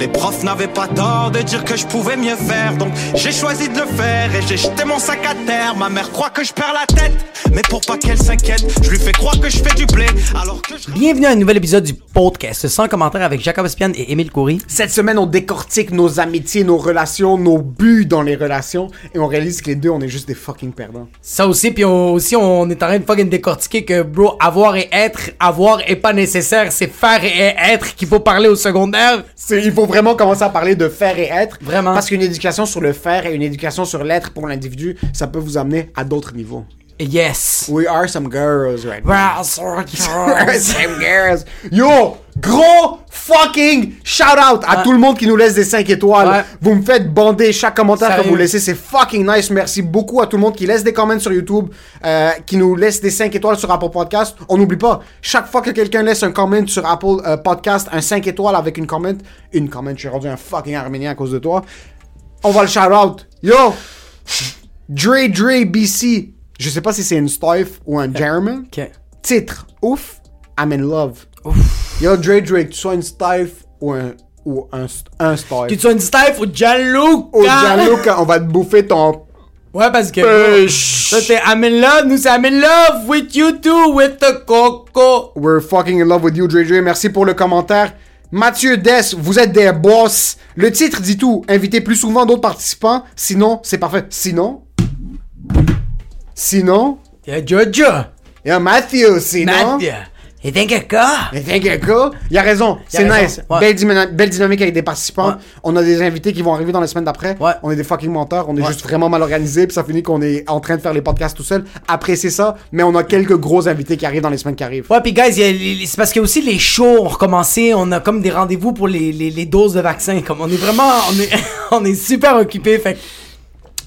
Les profs n'avaient pas tort de dire que je pouvais mieux faire, donc j'ai choisi de le faire et j'ai jeté mon sac à terre. Ma mère croit que je perds la tête, mais pour pas qu'elle s'inquiète, je lui fais croire que je fais du blé, alors que je... Bienvenue à un nouvel épisode du podcast sans commentaire avec Jacob Espian et Émile Coury. Cette semaine, on décortique nos amitiés, nos relations, nos buts dans les relations, et on réalise que les deux, on est juste des fucking perdants. Ça aussi, puis on- aussi on est en train de fucking décortiquer que bro, avoir et être, avoir est pas nécessaire, c'est faire et être qu'il faut parler au secondaire. C'est- Il faut vraiment commencer à parler de faire et être. Vraiment. Parce qu'une éducation sur le faire et une éducation sur l'être pour l'individu, ça peut vous amener à d'autres niveaux. Yes. We are some girls right now. Of. some girls. Yo, gros fucking shout out à tout le monde qui nous laisse des 5 étoiles. Ouais. Vous me faites bander chaque commentaire que vous laissez, c'est fucking nice. Merci beaucoup à tout le monde qui laisse des commentaires sur YouTube, euh, qui nous laisse des 5 étoiles sur Apple Podcast. On n'oublie pas, chaque fois que quelqu'un laisse un comment sur Apple euh, Podcast, un 5 étoiles avec une comment, une comment, je suis rendu un fucking arménien à cause de toi. On va le shout out. Yo, Dre Dre BC. Je sais pas si c'est une Stife ou un German. Ok. Titre, ouf, I'm in love. Yo, Dre Dre, que tu sois une Stife ou un, ou un, un Stife. Que tu sois une Steph ou Gianluca. Oh, Gianluca, on va te bouffer ton Ouais, parce que. Ça, c'est I'm in love. Nous, c'est I'm in love with you too, with the coco. We're fucking in love with you, Dre Dre. Merci pour le commentaire. Mathieu Dess, vous êtes des boss. Le titre dit tout. Invitez plus souvent d'autres participants. Sinon, c'est parfait. Sinon? Sinon? Yeah, Jojo. Yo, Matthew, sinon? Mathieu. Et think a quoi? Mais t'inquiète pas, il a raison, c'est nice. ouais. Belle, dyna- belle dynamique avec des participants. Ouais. On a des invités qui vont arriver dans les semaines d'après. Ouais. On est des fucking menteurs, on est juste vraiment mal organisés, puis ça finit qu'on est en train de faire les podcasts tout seul. Appréciez ça, mais on a quelques gros invités qui arrivent dans les semaines qui arrivent. Ouais, puis guys, y a c'est parce que aussi les shows ont recommencé. On a comme des rendez-vous pour les, les, les doses de vaccins. Comme on est vraiment, on est, on est super occupés. Fait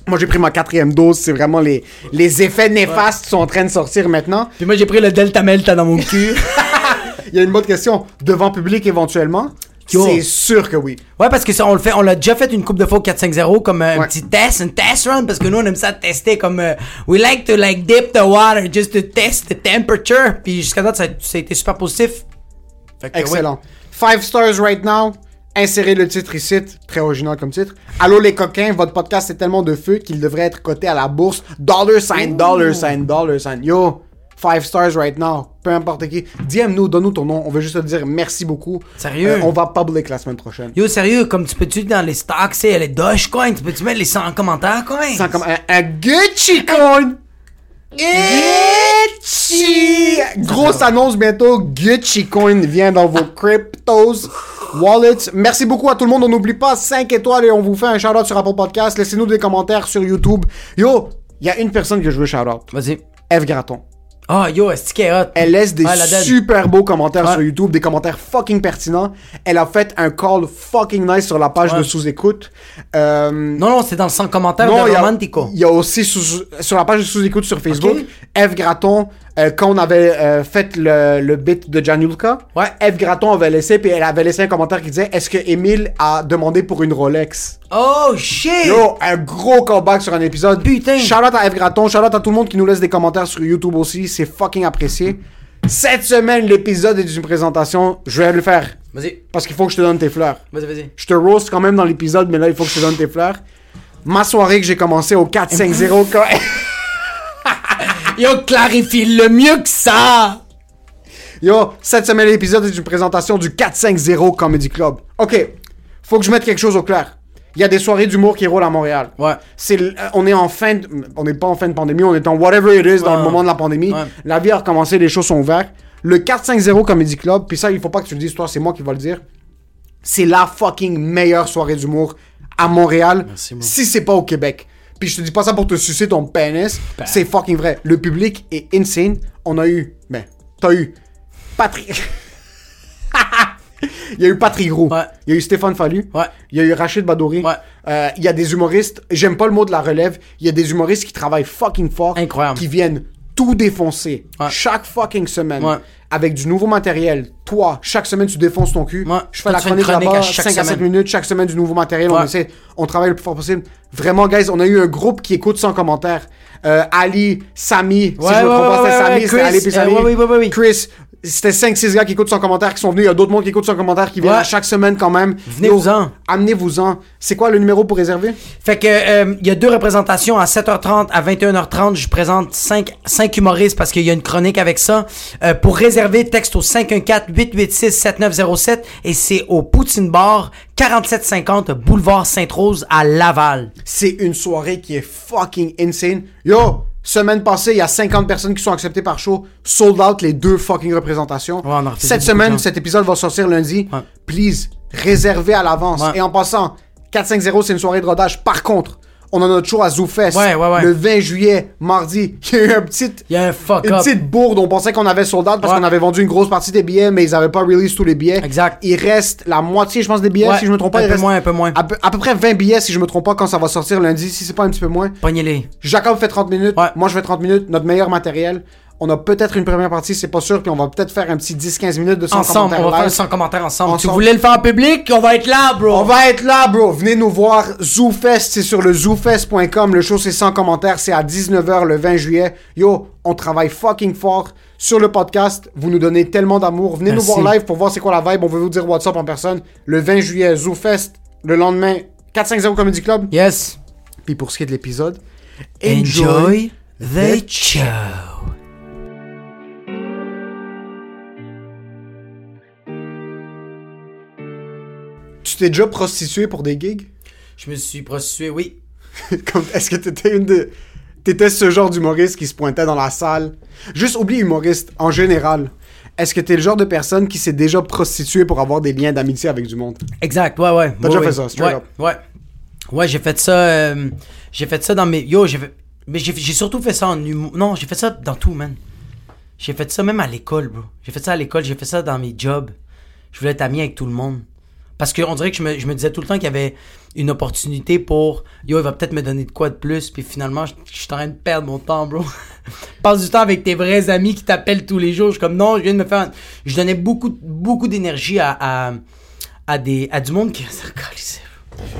Moi j'ai pris ma quatrième dose, c'est vraiment les, les effets néfastes qui sont en train de sortir maintenant. Puis moi, j'ai pris le Delta Melta dans mon cul. Il y a une bonne question, devant public éventuellement? C'est sûr que oui. ouais, parce que ça, on le fait, on l'a déjà fait une coupe de fois au 4-5-0 comme euh, un Ouais. petit test, un test run, parce que nous, on aime ça tester comme, euh, we like to like dip the water just to test the temperature. Puis jusqu'à date, ça, ça a été super positif. Fait que, Excellent. Five stars right now. Insérez le titre ici, très original comme titre. Allô les coquins, votre podcast est tellement de feu qu'il devrait être coté à la bourse. Dollar sign, dollar sign, dollar sign. Yo, five stars right now. Peu importe qui. DM-nous, donne-nous ton nom. On veut juste te dire merci beaucoup. Sérieux? Euh, on va public la semaine prochaine. Yo, sérieux, comme tu peux-tu dans les stocks, c'est les Dogecoin, tu peux-tu mettre les 100 commentaires, coin? Sans comme un, un Gucci coin. Gucci! Grosse annonce bientôt. Gucci coin vient dans vos cryptos, wallets. Merci beaucoup à tout le monde. On n'oublie pas 5 étoiles et on vous fait un shout-out sur Apple Podcast. Laissez-nous des commentaires sur YouTube. Yo, il y a une personne que je veux shout-out. Vas-y. Eve Graton. Ah, yo, est-ce qu'elle est hot? Elle laisse des dead. super beaux commentaires Ouais. sur YouTube, des commentaires fucking pertinents. Elle a fait un call fucking nice sur la page Ouais. de sous-écoute. Euh, Non, non, c'est dans le 100 commentaires non, de Romantico. Il y a aussi sous- sur la page de sous-écoute sur Facebook, Ok. Eve Graton, euh, quand on avait euh, fait le, le bit de Janulka, Ouais. Eve Graton avait laissé, puis elle avait laissé un commentaire qui disait Est-ce que Emile a demandé pour une Rolex? Oh, shit! Yo, un gros callback sur un épisode. Putain. Out à Eve Graton, out à tout le monde qui nous laisse des commentaires sur YouTube aussi, c'est fucking apprécié. Cette semaine, l'épisode est une présentation, je vais le faire. Vas-y, Parce qu'il faut que je te donne tes fleurs. vas-y, vas-y. Je te roast quand même dans l'épisode, mais là, il faut que je te donne tes fleurs. Ma soirée que j'ai commencé au 4-5-0 quand... Yo, clarifie-le mieux que ça! Yo, cette semaine, l'épisode est une présentation du 450 Comedy Club. Ok, faut que je mette quelque chose au clair. Il y a des soirées d'humour qui roulent à Montréal. Ouais. C'est, euh, on est en fin de, on n'est pas en fin de pandémie, on est en whatever it is dans Ouais. le moment de la pandémie. Ouais. La vie a recommencé, les choses sont ouvertes. Le 450 Comedy Club, puis ça, il faut pas que tu le dises, toi, c'est moi qui va le dire. C'est la fucking meilleure soirée d'humour à Montréal, Merci, si c'est pas au Québec. Puis je te dis pas ça pour te sucer ton pénis, c'est fucking vrai. Le public est insane. On a eu, ben, t'as eu Patrick. Il y a eu Patrick Roux. Ouais. Il y a eu Stéphane Fallu. Ouais. Il y a eu Rachid Badouri. Ouais. Euh, il y a des humoristes, j'aime pas le mot de la relève, il y a des humoristes qui travaillent fucking fort. Incroyable. Qui viennent tout défoncer. Ouais. Chaque fucking semaine. Ouais. Avec du nouveau matériel. Toi, chaque semaine, tu défonces ton cul. Ouais. Je fais Toi, la chronique chronique là-bas, à chaque 5 à 7 semaine. minutes, chaque semaine du nouveau matériel. On essaie, on travaille le plus fort possible. Vraiment, guys, on a eu un groupe qui écoute sans commentaire. Euh, Ali, Samy, si je me trompe pas, Samy, ouais, c'était Ali puis euh, ouais, ouais, ouais, ouais, ouais. Chris, c'était 5-6 gars qui écoutent sans commentaire qui sont venus. Il y a d'autres monde qui écoutent sans commentaire qui viennent Ouais. chaque semaine quand même. Venez-vous-en. Amenez-vous-en. C'est quoi le numéro pour réserver? Fait que euh, il y a deux représentations à 7h30 à 21h30. Je présente 5 cinq humoristes parce qu'il y a une chronique avec ça. Euh, pour réserver, texte au 514-886-7907 et c'est au Poutine Bar 4750 Boulevard Sainte-Rose à Laval. C'est une soirée qui est fucking insane. Yo, semaine passée, il y a 50 personnes qui sont acceptées par show. Sold out les deux fucking représentations. Ouais, Cette semaine, cet épisode va sortir lundi. Ouais. Please, réservez à l'avance. Ouais. Et en passant, 450, c'est une soirée de rodage. Par contre, on a notre show à ZooFest. Ouais, ouais, ouais. Le 20 juillet, mardi. Il y a eu un petit... Il y a un fuck Une up. petite bourde, on pensait qu'on avait sold out parce qu'on avait vendu une grosse partie des billets, mais ils avaient pas release tous les billets. Exact. Il reste la moitié, je pense, des billets, si je me trompe pas. un il peu reste moins, un peu moins. À peu, à peu près 20 billets, si je me trompe pas, quand ça va sortir lundi, si c'est pas un petit peu moins. Pognez-les. Jacob fait 30 minutes, moi je fais 30 minutes, notre meilleur matériel. On a peut-être une première partie, c'est pas sûr, puis on va peut-être faire un petit 10-15 minutes de son Ensemble, commentaire on va live. faire 100 commentaires ensemble. Tu Ensemble. voulais le faire en public? On va être là, bro. On va être là, bro. Venez nous voir. ZooFest, c'est sur le zoofest.com. Le show, c'est sans commentaire. C'est à 19h le 20 juillet. Yo, on travaille fucking fort sur le podcast. Vous nous donnez tellement d'amour. Venez Merci. nous voir live pour voir c'est quoi la vibe. On veut vous dire what's up en personne. Le 20 juillet, ZooFest. Le lendemain, 450 Comedy Club. Yes. Puis pour ce qui est de l'épisode, Enjoy the show. Tu t'es déjà prostitué pour des gigs? Je me suis prostitué, oui. Est-ce que t'étais une de. T'étais ce genre d'humoriste qui se pointait dans la salle? Juste oublie humoriste, en général. Est-ce que t'es le genre de personne qui s'est déjà prostitué pour avoir des liens d'amitié avec du monde? Exact, ouais, ouais. T'as Ouais, déjà ouais. fait ça, straight ouais, up. Ouais. Ouais, j'ai fait ça. euh, j'ai fait ça dans mes. Yo, j'ai fait. Mais j'ai surtout fait ça en humour. Non, j'ai fait ça dans tout, man. J'ai fait ça même à l'école, bro. J'ai fait ça à l'école, j'ai fait ça dans mes jobs. Je voulais être ami avec tout le monde. Parce qu'on dirait que je me, je me disais tout le temps qu'il y avait une opportunité pour. Yo, il va peut-être me donner de quoi de plus. Puis finalement, je, je suis en train de perdre mon temps, bro. Passe du temps avec tes vrais amis qui t'appellent tous les jours. Je suis comme non, je viens de me faire. Je donnais beaucoup, beaucoup d'énergie à, à, à, des, à du monde qui.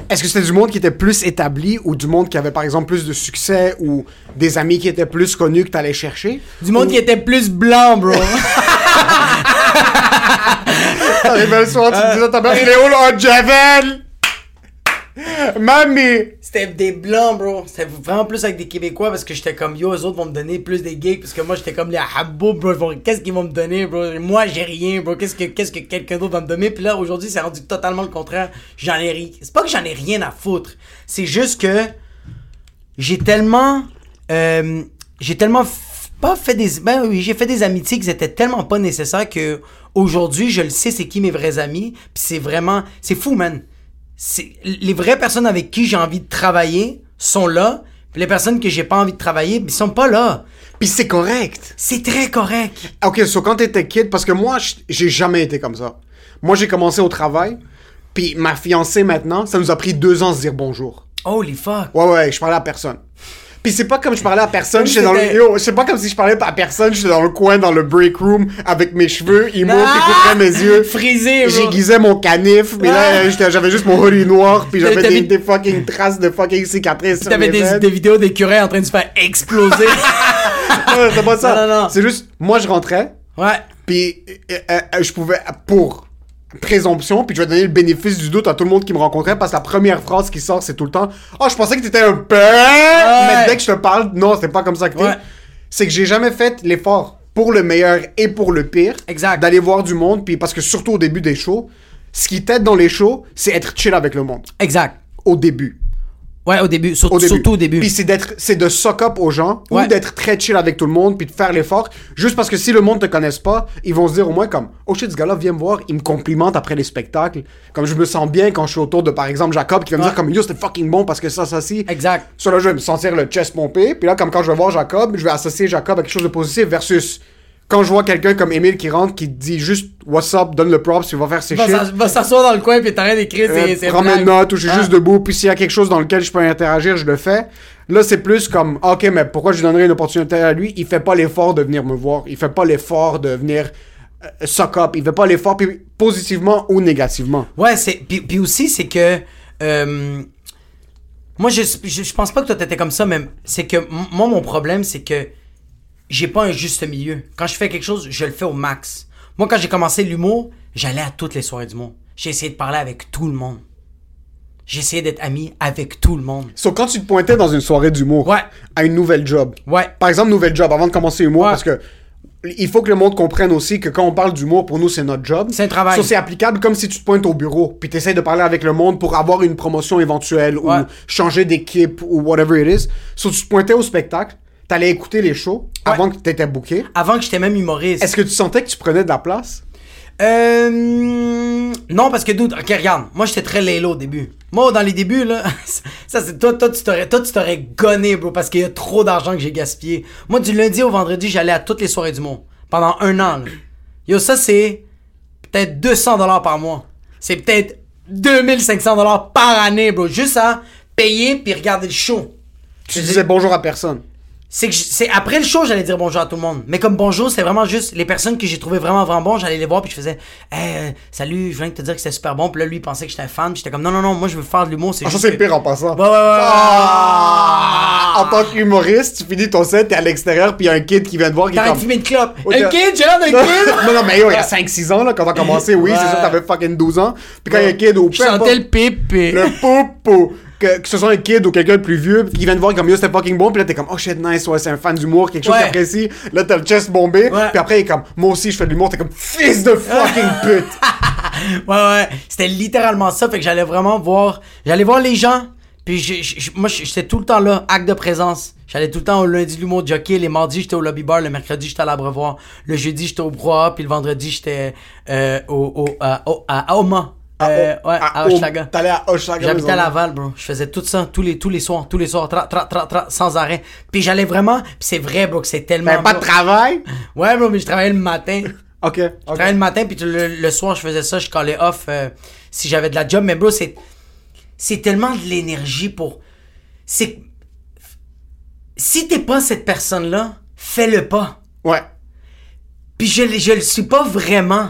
Est-ce que c'était du monde qui était plus établi ou du monde qui avait par exemple plus de succès ou des amis qui étaient plus connus que t'allais chercher? Du monde qui était plus blanc, bro. T'arrivais le soir, tu te disais à ta mère, il est où le Javel? Mamie! C'était des blancs, bro. C'était vraiment plus avec des Québécois parce que j'étais comme yo, eux autres vont me donner plus des gigs parce que moi j'étais comme les habbo, bro. Qu'est-ce qu'ils vont me donner, bro? Moi j'ai rien, bro. Qu'est-ce que, qu'est-ce que quelqu'un d'autre va me donner? Puis là aujourd'hui c'est rendu totalement le contraire. J'en ai rien. C'est pas que j'en ai rien à foutre. C'est juste que j'ai tellement. euh, j'ai tellement f- pas fait des. Ben oui, j'ai fait des amitiés qui étaient tellement pas nécessaires que aujourd'hui je le sais c'est qui mes vrais amis. Puis c'est vraiment. C'est fou, man c'est les vraies personnes avec qui j'ai envie de travailler sont là, puis les personnes que j'ai pas envie de travailler, ils sont pas là. Puis c'est correct. C'est très correct. Ok, so quand t'étais kid, parce que moi, j'ai jamais été comme ça. Moi, j'ai commencé au travail, puis ma fiancée maintenant, ça nous a pris deux ans de se dire bonjour. Holy fuck. Ouais, ouais, je parlais à personne. Puis c'est pas comme je parlais à personne, j'étais dans le... Yo, c'est pas comme si je parlais à personne, j'étais dans le coin, dans le break room, avec mes cheveux, ils m'ont Ah! qui couvraient mes yeux. Frisé. J'aiguisais mon canif, mais là, Ah! j'avais juste mon hoodie noir, puis j'avais des, des fucking traces de fucking cicatrices T'avais des, des vidéos d'écureuils en train de se faire exploser. Non, c'est pas ça. Non, non, non. C'est juste, moi, je rentrais, ouais. Puis euh, euh, je pouvais, pour présomption, puis je vais donner le bénéfice du doute à tout le monde qui me rencontrait, parce que la première phrase qui sort, c'est tout le temps « Oh, je pensais que t'étais un père! Mais dès que je te parle, non, c'est pas comme ça que t'es. Ouais. c'est que j'ai jamais fait l'effort pour le meilleur et pour le pire. Exact. D'aller voir du monde, puis parce que surtout au début des shows, ce qui t'aide dans les shows, c'est être chill avec le monde. Exact. Au début. Ouais, au début. Sur- Au début. Surtout au début. Puis c'est d'être, c'est de suck up aux gens Ouais. ou d'être très chill avec tout le monde puis de faire l'effort. Juste parce que si le monde te connaisse pas, ils vont se dire au moins comme, oh shit, ce gars-là vient me voir, il me complimente après les spectacles. Comme je me sens bien quand je suis autour de par exemple Jacob qui va me dire comme yo c'était fucking bon parce que ça, ça, si. Exact. Sur là, je vais me sentir le chest pompé. Puis là, comme quand je vais voir Jacob, je vais associer Jacob à quelque chose de positif versus quand je vois quelqu'un comme Emile qui rentre, qui dit juste what's up, donne le props, il va faire ses Va shit. va s'asseoir dans le coin puis t'arrêtes d'écrire Euh, ses, prends mes notes ou je suis Ah. juste debout, puis s'il y a quelque chose dans lequel je peux interagir, je le fais. Là, c'est plus comme, ok, mais pourquoi je donnerais une opportunité à lui? Il fait pas l'effort de venir me voir. Il fait pas l'effort de venir euh, suck up. Il fait pas l'effort, puis positivement ou négativement. Ouais, c'est. Puis, puis aussi, c'est que. euh, moi, je, je, je pense pas que toi t'étais comme ça, mais c'est que moi, mon problème, c'est que j'ai pas un juste milieu. Quand je fais quelque chose, je le fais au max. Moi, quand j'ai commencé l'humour, j'allais à toutes les soirées du monde. J'ai essayé de parler avec tout le monde. J'ai essayé d'être ami avec tout le monde. So, quand tu te pointais dans une soirée d'humour Ouais. à une nouvelle job, Ouais. par exemple, nouvelle job, avant de commencer l'humour, Ouais. parce que il faut que le monde comprenne aussi que quand on parle d'humour, pour nous, c'est notre job. C'est un travail. So, c'est applicable comme si tu te pointes au bureau, puis tu essaies de parler avec le monde pour avoir une promotion éventuelle, Ouais. ou changer d'équipe, ou whatever it is. So, tu te pointais au spectacle, t'allais écouter les shows avant que t'étais booké? Avant que j'étais même humoriste. Est-ce que tu sentais que tu prenais de la place? Euh. Non, parce que, dude, ok, regarde. Moi, j'étais très lélo au début. Moi, dans les débuts, là, ça, c'est toi, toi, tu t'aurais, toi, tu t'aurais gonné, bro, parce qu'il y a trop d'argent que j'ai gaspillé. Moi, du lundi au vendredi, j'allais à toutes les soirées du monde. Pendant un an, là. Yo, ça, c'est peut-être 200 dollars par mois. C'est peut-être 2500 dollars par année, bro. Juste à payer puis regarder le show. Tu disais bonjour à personne. C'est que c'est après le show, j'allais dire bonjour à tout le monde. Mais comme bonjour, c'est vraiment juste les personnes que j'ai trouvé vraiment vraiment bon, j'allais les voir puis je faisais hey, euh, salut, je viens de te dire que c'était super bon. Puis là lui il pensait que j'étais un fan, puis j'étais comme non non non, moi je veux faire de l'humour, c'est Ah, ça, juste c'est que- pire en passant. Ouais ouais ouais. ouais. Ah! En tant qu'humoriste, tu finis ton set, t'es à l'extérieur, puis il y a un kid qui vient te voir qui de fumer une clope. Un t'as- kid, j'ai l'air d'un kid. non, non, mais yo, il y a 5-6 ans, là, quand t'as commencé, oui, c'est sûr, t'avais fucking 12 ans. Puis quand il y a un kid au Je sentais le pipe. le poupou, que, que ce soit un kid ou quelqu'un de plus vieux, qui vient te voir comme yo, c'était fucking bon, puis là, t'es comme, oh shit, nice, ouais, c'est un fan d'humour, quelque chose Ouais. qu'il apprécie. Là, t'as le chest bombé, puis après, il est comme, moi aussi, je fais de l'humour, t'es comme, fils de fucking pute. Ouais, ouais. C'était littéralement ça. Fait que j'allais vraiment voir. J'allais voir les gens. Puis je- moi, j'étais tout le temps là, acte de présence. J'allais tout le temps au lundi, l'humour de jockey. Les mardis, j'étais au lobby bar. Le mercredi, j'étais à l'Abreuvoir. Le jeudi, j'étais au Broa. Puis le vendredi, j'étais euh, au, au, à, au- à Oma. Euh, ouais, à, Hochelaga. T'allais à Hochelaga. J'habitais à. Laval, bro. Je faisais tout ça tous les, tous les soirs, tous les soirs, tra, tra, tra, tra, sans arrêt. Puis j'allais vraiment, puis c'est vrai, bro, que c'est tellement. Ben, pas de travail? Ouais, bro, mais je travaillais le matin. Ok, Je travaillais le matin, puis le, le soir, je faisais ça, je collais off euh, si j'avais de la job. Mais bro, c'est, c'est tellement de l'énergie pour. C'est. Si t'es pas cette personne-là, fais-le pas. Ouais. Puis je, je le suis pas vraiment.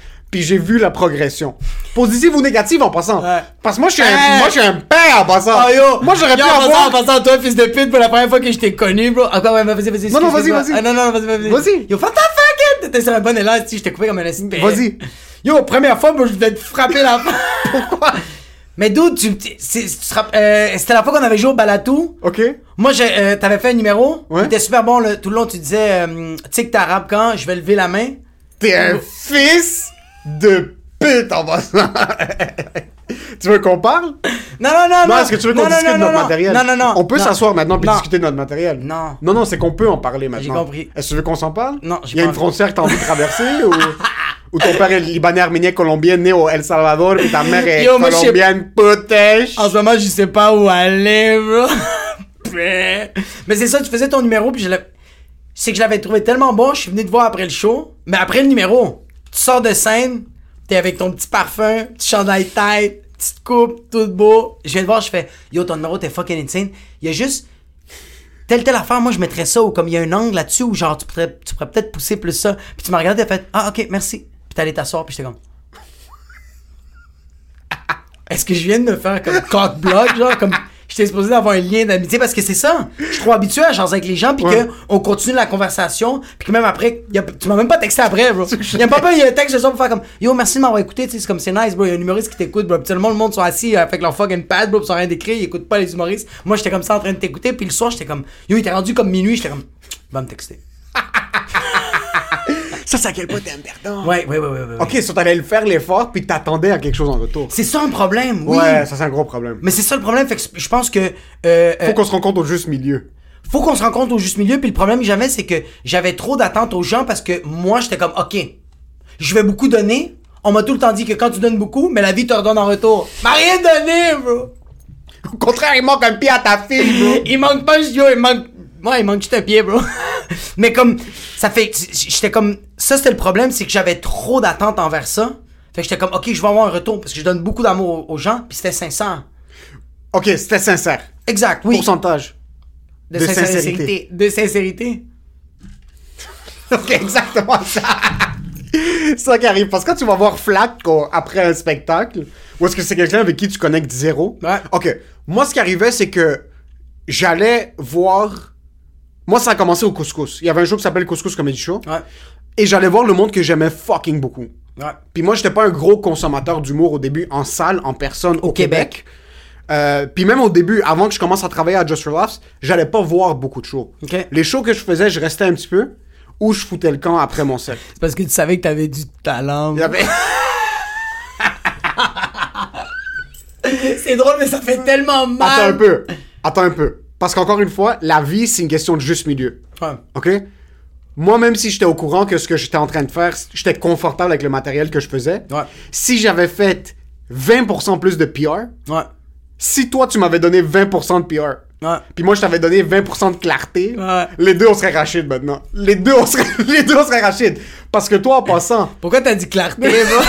Puis j'ai vu la progression. Positive ou négative en passant. Ouais. Parce que moi, je suis un, Hey! moi, je suis un père en passant. Oh yo! Moi, j'aurais pu en passant, avoir. En passant, toi, fils de pute, pour la première fois que je t'ai connu, bro. Ah, quoi, ouais, vas-y, vas-y. Non, non, vas-y, vas-y. Ah, non, non, vas-y, vas-y. Vas-y. Yo, what the fuck, it? T'étais sur un bon élan, si je t'ai coupé comme un assis de Vas-y. Yo, première fois, moi, je voulais te frapper la Pourquoi? Mais d'où tu. c'est- euh, C'était la fois qu'on avait joué au Balatou. Ok. Moi, j'ai, euh, t'avais fait un numéro. Ouais. Il était super bon, le- tout le long, tu disais, euh, tu sais que t'arabes quand, je vais lever la main. T'es un fils? De pute en passant. tu veux qu'on parle? Non, non, non, non. Non, est-ce que tu veux qu'on discute non, de notre non, matériel? Non, non, non. On peut s'asseoir maintenant puis discuter de notre matériel. Non. Non, non, c'est qu'on peut en parler maintenant. compris. Est-ce que tu veux qu'on s'en parle? Non, j'ai Il y a une frontière que t'as envie de traverser ou... ou ton père est libanais, arménien, colombien, né au El Salvador et ta mère est colombienne, putèche. En ce moment, je sais pas où aller, bro. Mais c'est ça, tu faisais ton numéro, puis je l'ai- C'est que je l'avais trouvé tellement bon, je suis venu te voir après le show. Mais après le numéro, sors de scène, t'es avec ton petit parfum, petit chandail tête, petite coupe, tout beau. Je viens te voir, je fais Yo, ton numéro, t'es fucking insane. Il y a juste. telle, telle affaire, moi, je mettrais ça, ou comme il y a un angle là-dessus, où genre, tu pourrais, tu pourrais peut-être pousser plus ça. Puis tu m'as regardé, t'as fait, ah, ok, merci. Puis t'es allé t'asseoir, puis j'étais comme. Est-ce que je viens de me faire comme cock block, genre, comme. J'étais supposé d'avoir un lien d'amitié parce que c'est ça. Je suis trop habitué à jaser avec les gens puis Ouais. que on continue la conversation puis que même après, y a- tu m'as même pas texté après, bro. Y a pas il y a un texte de ça pour faire comme Yo, merci de m'avoir écouté, tu sais, c'est comme c'est nice, bro. Y a un humoriste qui t'écoute, bro. Puis tout le monde, le monde sont assis euh, avec leur fucking pad, bro, ils sont rien d'écrire, ils écoutent pas les humoristes. Moi, j'étais comme ça en train de t'écouter puis le soir, j'étais comme Yo, il était rendu comme minuit, j'étais comme Va me texter. Ça, c'est à quel point t'es un perdant. Ouais, ouais, ouais, ouais. ouais. Ok, so t'allais le faire l'effort, puis t'attendais à quelque chose en retour. C'est ça un problème, oui. Ouais, ça c'est un gros problème. Mais c'est ça le problème, fait que je pense que. euh, euh, Faut qu'on se rencontre au juste milieu. faut qu'on se rencontre au juste milieu. Puis le problème que j'avais, c'est que j'avais trop d'attentes aux gens parce que moi, j'étais comme, OK, je vais beaucoup donner. On m'a tout le temps dit que quand tu donnes beaucoup, mais la vie te redonne en retour. M'a rien donné, bro. Au contraire, il manque un pied à ta fille, bro. Il manque pas juste, yo, il manque. Ouais, il manque juste un pied, bro. mais comme, ça fait. J'étais comme. Ça, c'était le problème, c'est que j'avais trop d'attentes envers ça. Fait que j'étais comme, OK, je vais avoir un retour parce que je donne beaucoup d'amour aux, gens, puis c'était sincère. Ok, c'était sincère. Exact, oui. Pourcentage. de, de sincérité. sincérité. De sincérité. Ok, exactement ça. C'est ça qui arrive. Parce que quand tu vas voir Flack quoi, après un spectacle, ou est-ce que c'est quelqu'un avec qui tu connectes zéro? Ouais. Ok. Moi, ce qui arrivait, c'est que j'allais voir. Moi, ça a commencé au Couscous. Il y avait un show qui s'appelle Couscous Comedy Show. Ouais. Et j'allais voir le monde que j'aimais fucking beaucoup. Ouais. Puis moi, j'étais pas un gros consommateur d'humour au début, en salle, en personne, au, Au Québec. Québec. Euh, puis même au début, avant que je commence à travailler à Just for Laughs, j'allais pas voir beaucoup de shows. Les shows que je faisais, je restais un petit peu, ou je foutais le camp après mon set. C'est parce que tu savais que t'avais du talent. C'est drôle, mais ça fait tellement mal. Attends un peu. Attends un peu. Parce qu'encore une fois, la vie, c'est une question de juste milieu. Ouais. OK? Moi, même si j'étais au courant que ce que j'étais en train de faire, j'étais confortable avec le matériel que je faisais. Ouais. Si j'avais fait 20% plus de PR, Ouais. si toi, tu m'avais donné 20% de PR, Ouais. puis moi, je t'avais donné 20% de clarté, Ouais. les deux, on serait Rachid maintenant. Les deux, on serait, les deux, on serait Rachid. Parce que toi, en passant, Pourquoi t'as dit clarté, bro?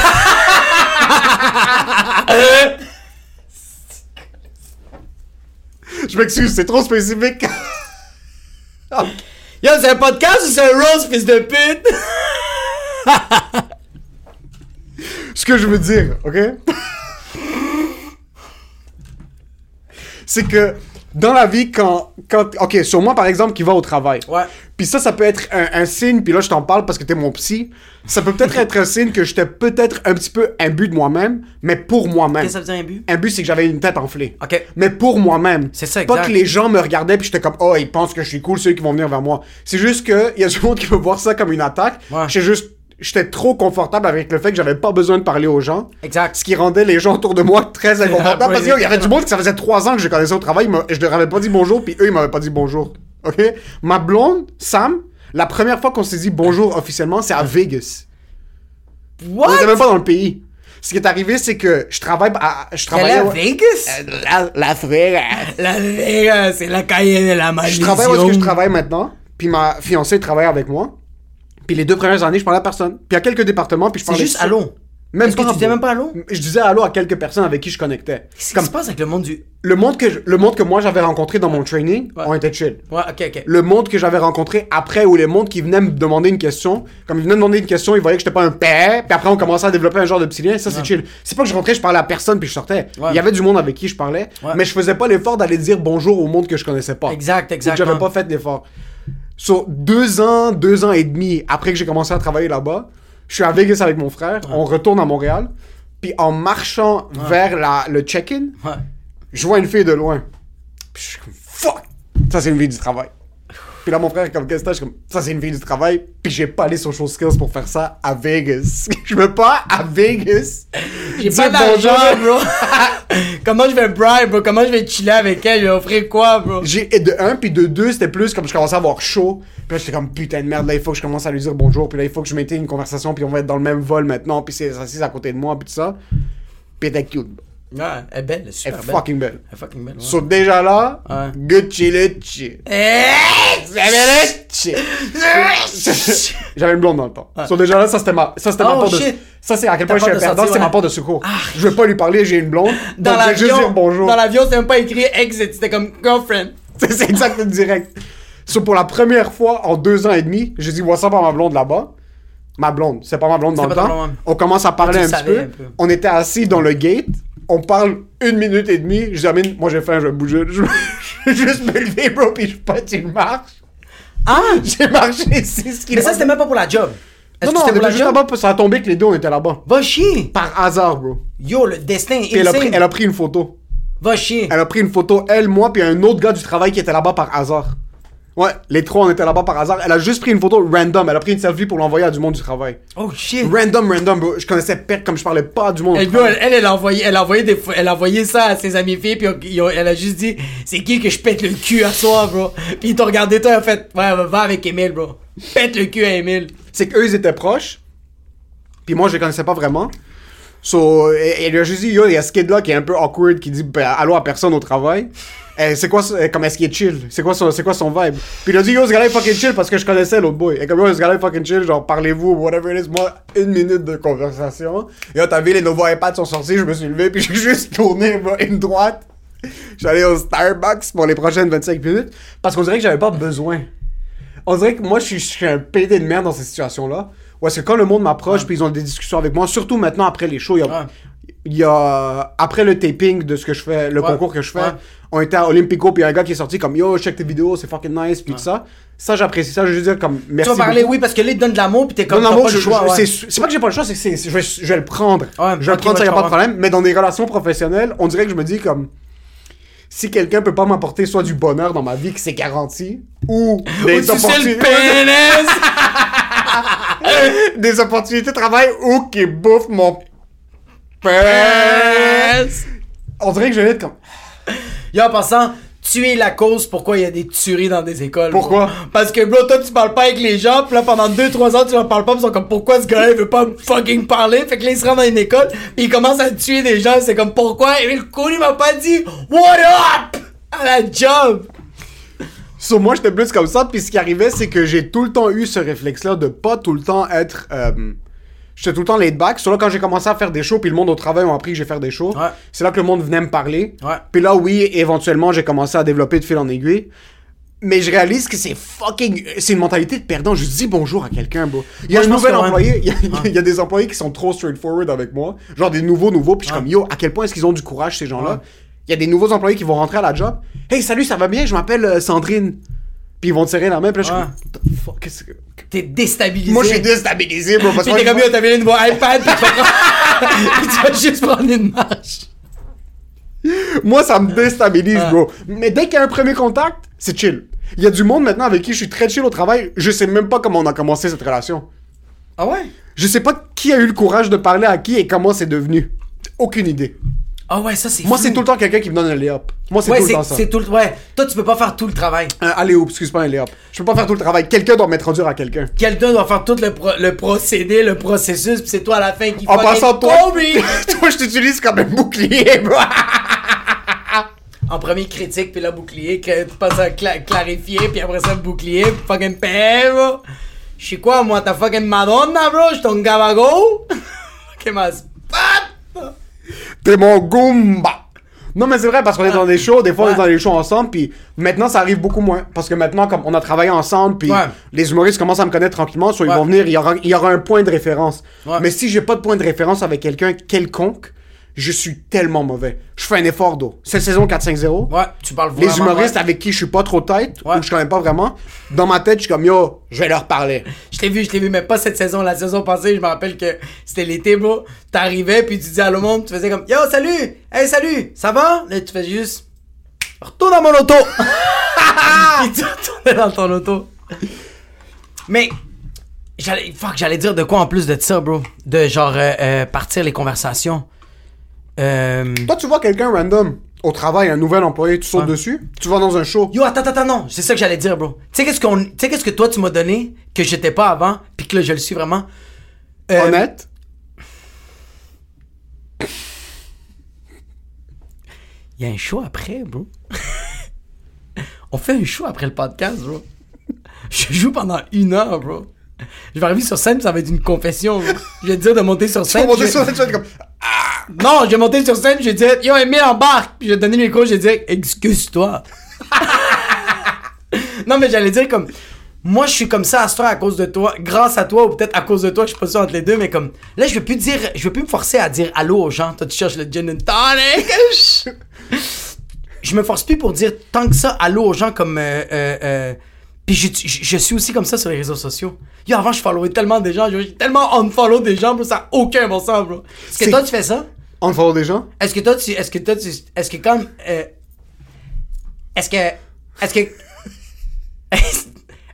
Je m'excuse, c'est trop spécifique. Yo, c'est un podcast ou c'est un rose, fils de pute? Ce que je veux dire, ok? c'est que dans la vie, quand, quand. Ok, sur moi par exemple, qui va au travail. Ouais. Puis ça, ça peut être un, un signe, puis là je t'en parle parce que t'es mon psy. Ça peut peut-être être un signe que j'étais peut-être un petit peu imbu de moi-même, mais pour moi-même. Qu'est-ce que ça veut dire? Un but, c'est que j'avais une tête enflée. Ok. Mais pour moi-même. C'est ça, Pas exact. que les gens me regardaient puis j'étais comme, oh, ils pensent que je suis cool, ceux qui vont venir vers moi. C'est juste que y a du monde qui veut voir ça comme une attaque. Ouais. J'étais juste, j'étais trop confortable avec le fait que j'avais pas besoin de parler aux gens. Exact. Ce qui rendait les gens autour de moi très inconfortables. Ah, parce qu'il y avait du monde que ça faisait trois ans que je connaissais au travail, je leur avais pas dit bonjour, puis eux, ils m'avaient pas dit bonjour. Ok? Ma blonde, Sam, la première fois qu'on s'est dit bonjour officiellement, c'est à Vegas. On était What? même pas dans le pays. Ce qui est arrivé, c'est que je travaille à, je T'es allé travaillais à. Vegas? La, la Vegas. La Vegas, c'est la cahier de la Je malédiction. travaille où est-ce que je travaille maintenant. Puis ma fiancée travaille avec moi. Puis les deux premières années, je parlais à personne. Puis à quelques départements, puis je C'est parlais juste seul. allô. Même Est-ce que tu disais même pas allô? Je disais allô à quelques personnes avec qui je connectais. Qu'est-ce qui se passe avec le monde du. le monde que je- le monde que moi j'avais rencontré dans mon training, Ouais. on était chill. Ouais, ok, ok. Le monde que j'avais rencontré après ou les mondes qui venaient me demander une question, comme ils venaient me demander une question, ils voyaient que j'étais pas un père, puis après on commençait à développer un genre de petit lien, ça c'est chill. C'est pas que je rentrais, je parlais à personne puis je sortais. Ouais. Il y avait du monde avec qui je parlais, Ouais. mais je faisais pas l'effort d'aller dire bonjour au monde que je connaissais pas. Exact, exactement. J'avais pas fait l'effort. Sur deux ans, deux ans et demi après que j'ai commencé à travailler là-bas, je suis à Vegas avec mon frère, on retourne à Montréal, puis en marchant vers la, le check-in, Ouais. je vois une fille de loin. Puis je suis comme, fuck! Ça, c'est une fille du travail. Puis là, mon frère est comme, qu'est-ce que c'est? Je suis comme, ça, c'est une fille du travail. Puis j'ai pas les social skills pour faire ça à Vegas. je veux pas à Vegas. J'ai pas d'argent, bonjour. bro. Comment je vais bribe, bro? Comment je vais chiller avec elle? Je vais offrir quoi, bro? J'ai, et de un, puis de deux, c'était plus comme je commençais à avoir chaud. Puis là, j'étais comme, putain de merde, là, il faut que je commence à lui dire bonjour. Puis là, il faut que je maintienne une conversation. Puis on va être dans le même vol maintenant. Puis c'est assise à côté de moi, puis tout ça. Puis elle était cute. Ouais, elle est belle, elle est Elle super belle. fucking belle. Elle est fucking belle, ouais. So, déjà là, Ouais. Gucci Lucci. Eh! J'avais une blonde dans le temps. So, déjà là, ça c'était ma, ça c'était ma Oh, part de, ça c'est à quel point je suis un perdant, c'est ma ouais. part de secours. Je veux pas lui parler, j'ai une blonde. Dans donc je vais juste l'avion, dire bonjour. dans l'avion, c'était même pas écrit exit, c'était comme girlfriend. C'est c'est exactement direct. So, pour la première fois en deux ans et demi, j'ai dit, what's up à ma blonde là-bas? Ma blonde, c'est pas ma blonde dans C'est le temps. On commence à parler Tu un petit peu. On était assis dans le gate. On parle une minute et demie. Je dis, Amine, moi j'ai faim, je vais bouger. Je je vais juste me lever, bro, puis je pote une marche. Ah! J'ai marché 6 Mais ça, c'était même pas pour la job. Non, non, on était la juste job? là-bas, ça a tombé que les deux, on était là-bas. Va chier! Par hasard, bro. Yo, le destin Puis elle a, pris, insane. elle a pris une photo. Va chier. Elle a pris une photo, elle, moi, puis un autre gars du travail qui était là-bas par hasard. Ouais, les trois, on était là-bas par hasard. Elle a juste pris une photo random. Elle a pris une selfie pour l'envoyer à du monde du travail. Oh shit. Random, random, bro. Je connaissais père comme je parlais pas du monde. Elle, du travail. elle, elle, elle a envoyé, elle a envoyé des, elle a envoyé ça à ses amis filles, puis ont- elle a juste dit, c'est qui que je pète le cul à soir, bro? Puis ils t'ont regardé toi, a fait, ouais, va avec Emile, bro. Pète le cul à Emile. C'est qu'eux, ils étaient proches. Puis moi, je les connaissais pas vraiment. So, elle, lui a juste dit, yo, il y a ce kid-là qui est un peu awkward, qui dit ben, allô à personne au travail. Eh, c'est quoi, ça- comme est-ce qu'il est chill? C'est quoi, son- c'est quoi son vibe? Puis il a dit, yo, ce gars-là est fucking chill parce que je connaissais l'autre boy. Et comme, yo, ce gars-là est fucking chill, genre, parlez-vous, whatever it is. Moi, une minute de conversation. Yo, t'as vu, les nouveaux iPads sont sortis, je me suis levé, puis j'ai juste tourné, une droite. Allé au Starbucks pour les prochaines 25 minutes parce qu'on dirait que j'avais pas besoin. On dirait que moi, je suis, je suis un pédé de merde dans ces situations-là. Ou est-ce que quand le monde m'approche, puis ils ont des discussions avec moi, surtout maintenant après les shows, il y a, Ouais. il y a- après le taping de ce que je fais, le Ouais. concours que je fais, Ouais. On était à Olympico, puis il y a un gars qui est sorti comme Yo, check tes vidéos, c'est fucking nice, puis tout ça. Ça, j'apprécie ça. Je veux juste dire, comme, Tu merci. vas parler, beaucoup. oui, parce que là, ils te donnent de l'amour, puis t'es comme, moi, pas je- le choix, je- ouais. c'est pas que j'ai pas le choix, c'est que c'est- je, vais, je vais le prendre. Ouais, je vais le prendre, ça y a pas de problème. Mais dans des relations professionnelles, on dirait que je me dis comme. Si quelqu'un peut pas m'apporter soit du bonheur dans ma vie, que c'est garanti, ou des, Ou tu le opportunités, des opportunités de travail, ou qui bouffe mon pénis. On dirait que je vais être comme. Yo, en passant, tu es la cause pourquoi il y a des tueries dans des écoles. bro. Pourquoi? Parce que, bro, toi, tu parles pas avec les gens, pis là, pendant 2-3 ans, tu leur parles pas, pis ils sont comme, pourquoi ce gars-là, il veut pas me fucking parler? Fait que là, il se rend dans une école, pis il commence à tuer des gens, c'est comme, pourquoi? Et le cool, il m'a pas dit, what up? À la job! So, moi, j'étais plus comme ça, puis ce qui arrivait, c'est que j'ai tout le temps eu ce réflexe-là de pas tout le temps être. euh, J'étais tout le temps laid back. Sur là, quand j'ai commencé à faire des shows, puis le monde au travail m'a appris que j'ai faire des shows, Ouais. c'est là que le monde venait me parler. Ouais. Puis là, oui, éventuellement, j'ai commencé à développer de fil en aiguille. Mais je réalise que c'est fucking. C'est une mentalité de perdant. Je dis bonjour à quelqu'un, bro. Il y a Moi, un nouvel employé. Il y, a, il y a des employés qui sont trop straightforward avec moi. Genre des nouveaux, nouveaux. Puis je suis comme, yo, à quel point est-ce qu'ils ont du courage, ces gens-là? Il y a des nouveaux employés qui vont rentrer à la job. Hey, salut, ça va bien? Je m'appelle euh, Sandrine. Puis ils vont te serrer la main. Puis là, je suis qu'est-ce que. T'es déstabilisé. Moi, je suis déstabilisé, bro. Parce que t'es comme, yo, t'as mis le nouveau iPad, pis tu vas tu juste prendre une marche. Moi, ça me déstabilise, Ah. bro. Mais dès qu'il y a un premier contact, c'est chill. Il y a du monde maintenant avec qui je suis très chill au travail. Je sais même pas comment on a commencé cette relation. Ah ouais? Je sais pas qui a eu le courage de parler à qui et comment c'est devenu. Aucune idée. Ah ouais, ça c'est Moi, c'est tout le temps quelqu'un qui me donne un lay-up. Moi, c'est Ouais, tout le temps ça. c'est tout le Ouais, toi tu peux pas faire tout le travail. Un allez-hop, excuse pas un lay-up. Je peux pas faire tout le travail. Quelqu'un doit m'être dur à quelqu'un. Quelqu'un doit faire tout le, pro- le procédé, le processus, pis c'est toi à la fin qui En fucking passant, toi, Kobe! toi, je t'utilise comme un bouclier, bro. En premier critique, puis là bouclier, que tu passes à cla- clarifier, puis après ça bouclier, puis fucking paix, bro. Je suis quoi, moi, ta fucking Madonna, bro? Je suis ton gabago? Spot! T'es mon Goomba. Non, mais c'est vrai, parce qu'on est dans des shows, des fois on est dans des shows ensemble, puis maintenant ça arrive beaucoup moins. Parce que maintenant, comme on a travaillé ensemble, puis Ouais. les humoristes commencent à me connaître tranquillement, soit ils Ouais. vont venir, il y, aura, il y aura un point de référence. Ouais. Mais si j'ai pas de point de référence avec quelqu'un quelconque, je suis tellement mauvais. Je fais un effort d'eau. Cette saison 4-5-0. Ouais, tu parles Les vraiment. humoristes ouais. avec qui je suis pas trop tête, Ouais. ou je connais pas vraiment, dans ma tête, je suis comme yo, je vais leur parler. Je t'ai vu, je t'ai vu, mais pas cette saison. La saison passée, je me rappelle que c'était l'été, bro. T'arrivais, puis tu disais à le monde, tu faisais comme Yo, salut! Hey, salut! Ça va? Là, tu fais juste. Retourne dans mon auto! puis tu retournais dans ton auto. Mais. J'allais, fuck, j'allais dire de quoi en plus de ça, bro? De genre euh, euh, partir les conversations. Euh... Toi, tu vois quelqu'un random au travail, un nouvel employé, tu sautes dessus, tu vas dans un show. Yo, attends, attends, non, c'est ça que j'allais dire, bro. Tu sais qu'est-ce qu'on, tu sais qu'est-ce que toi tu m'as donné que j'étais pas avant, puis que là je le suis vraiment? Euh, Honnête. Il y a un show après, bro. On fait un show après le podcast, bro. Je joue pendant une heure, bro. Je vais arriver sur scène, ça va être une confession, bro. Je vais te dire de monter sur Tu scène. vas monter sur scène, tu vas être comme. Non, je vais monter sur scène, je vais dire, yo, Emile, embarque. Puis donner le micro, je vais dire, excuse-toi. Non, mais j'allais dire comme. Moi, je suis comme ça à ce à cause de toi, grâce à toi, ou peut-être à cause de toi, je suis pas sûr entre les deux, mais comme. Là, je veux plus dire. Je veux plus me forcer à dire allô aux gens. Toi, tu cherches le gin and tonic. je me force plus pour dire tant que ça allô aux gens comme. Euh, euh, euh, puis je, je, je suis aussi comme ça sur les réseaux sociaux. Yo, avant, je followais tellement des gens, j'ai tellement unfollow des gens, bro, ça a aucun bon sens, bro. Est-ce que toi, tu fais ça? On follow des gens? Est-ce que toi, tu. Est-ce que toi, tu. Est-ce que comme. euh, est-ce que. Est-ce que.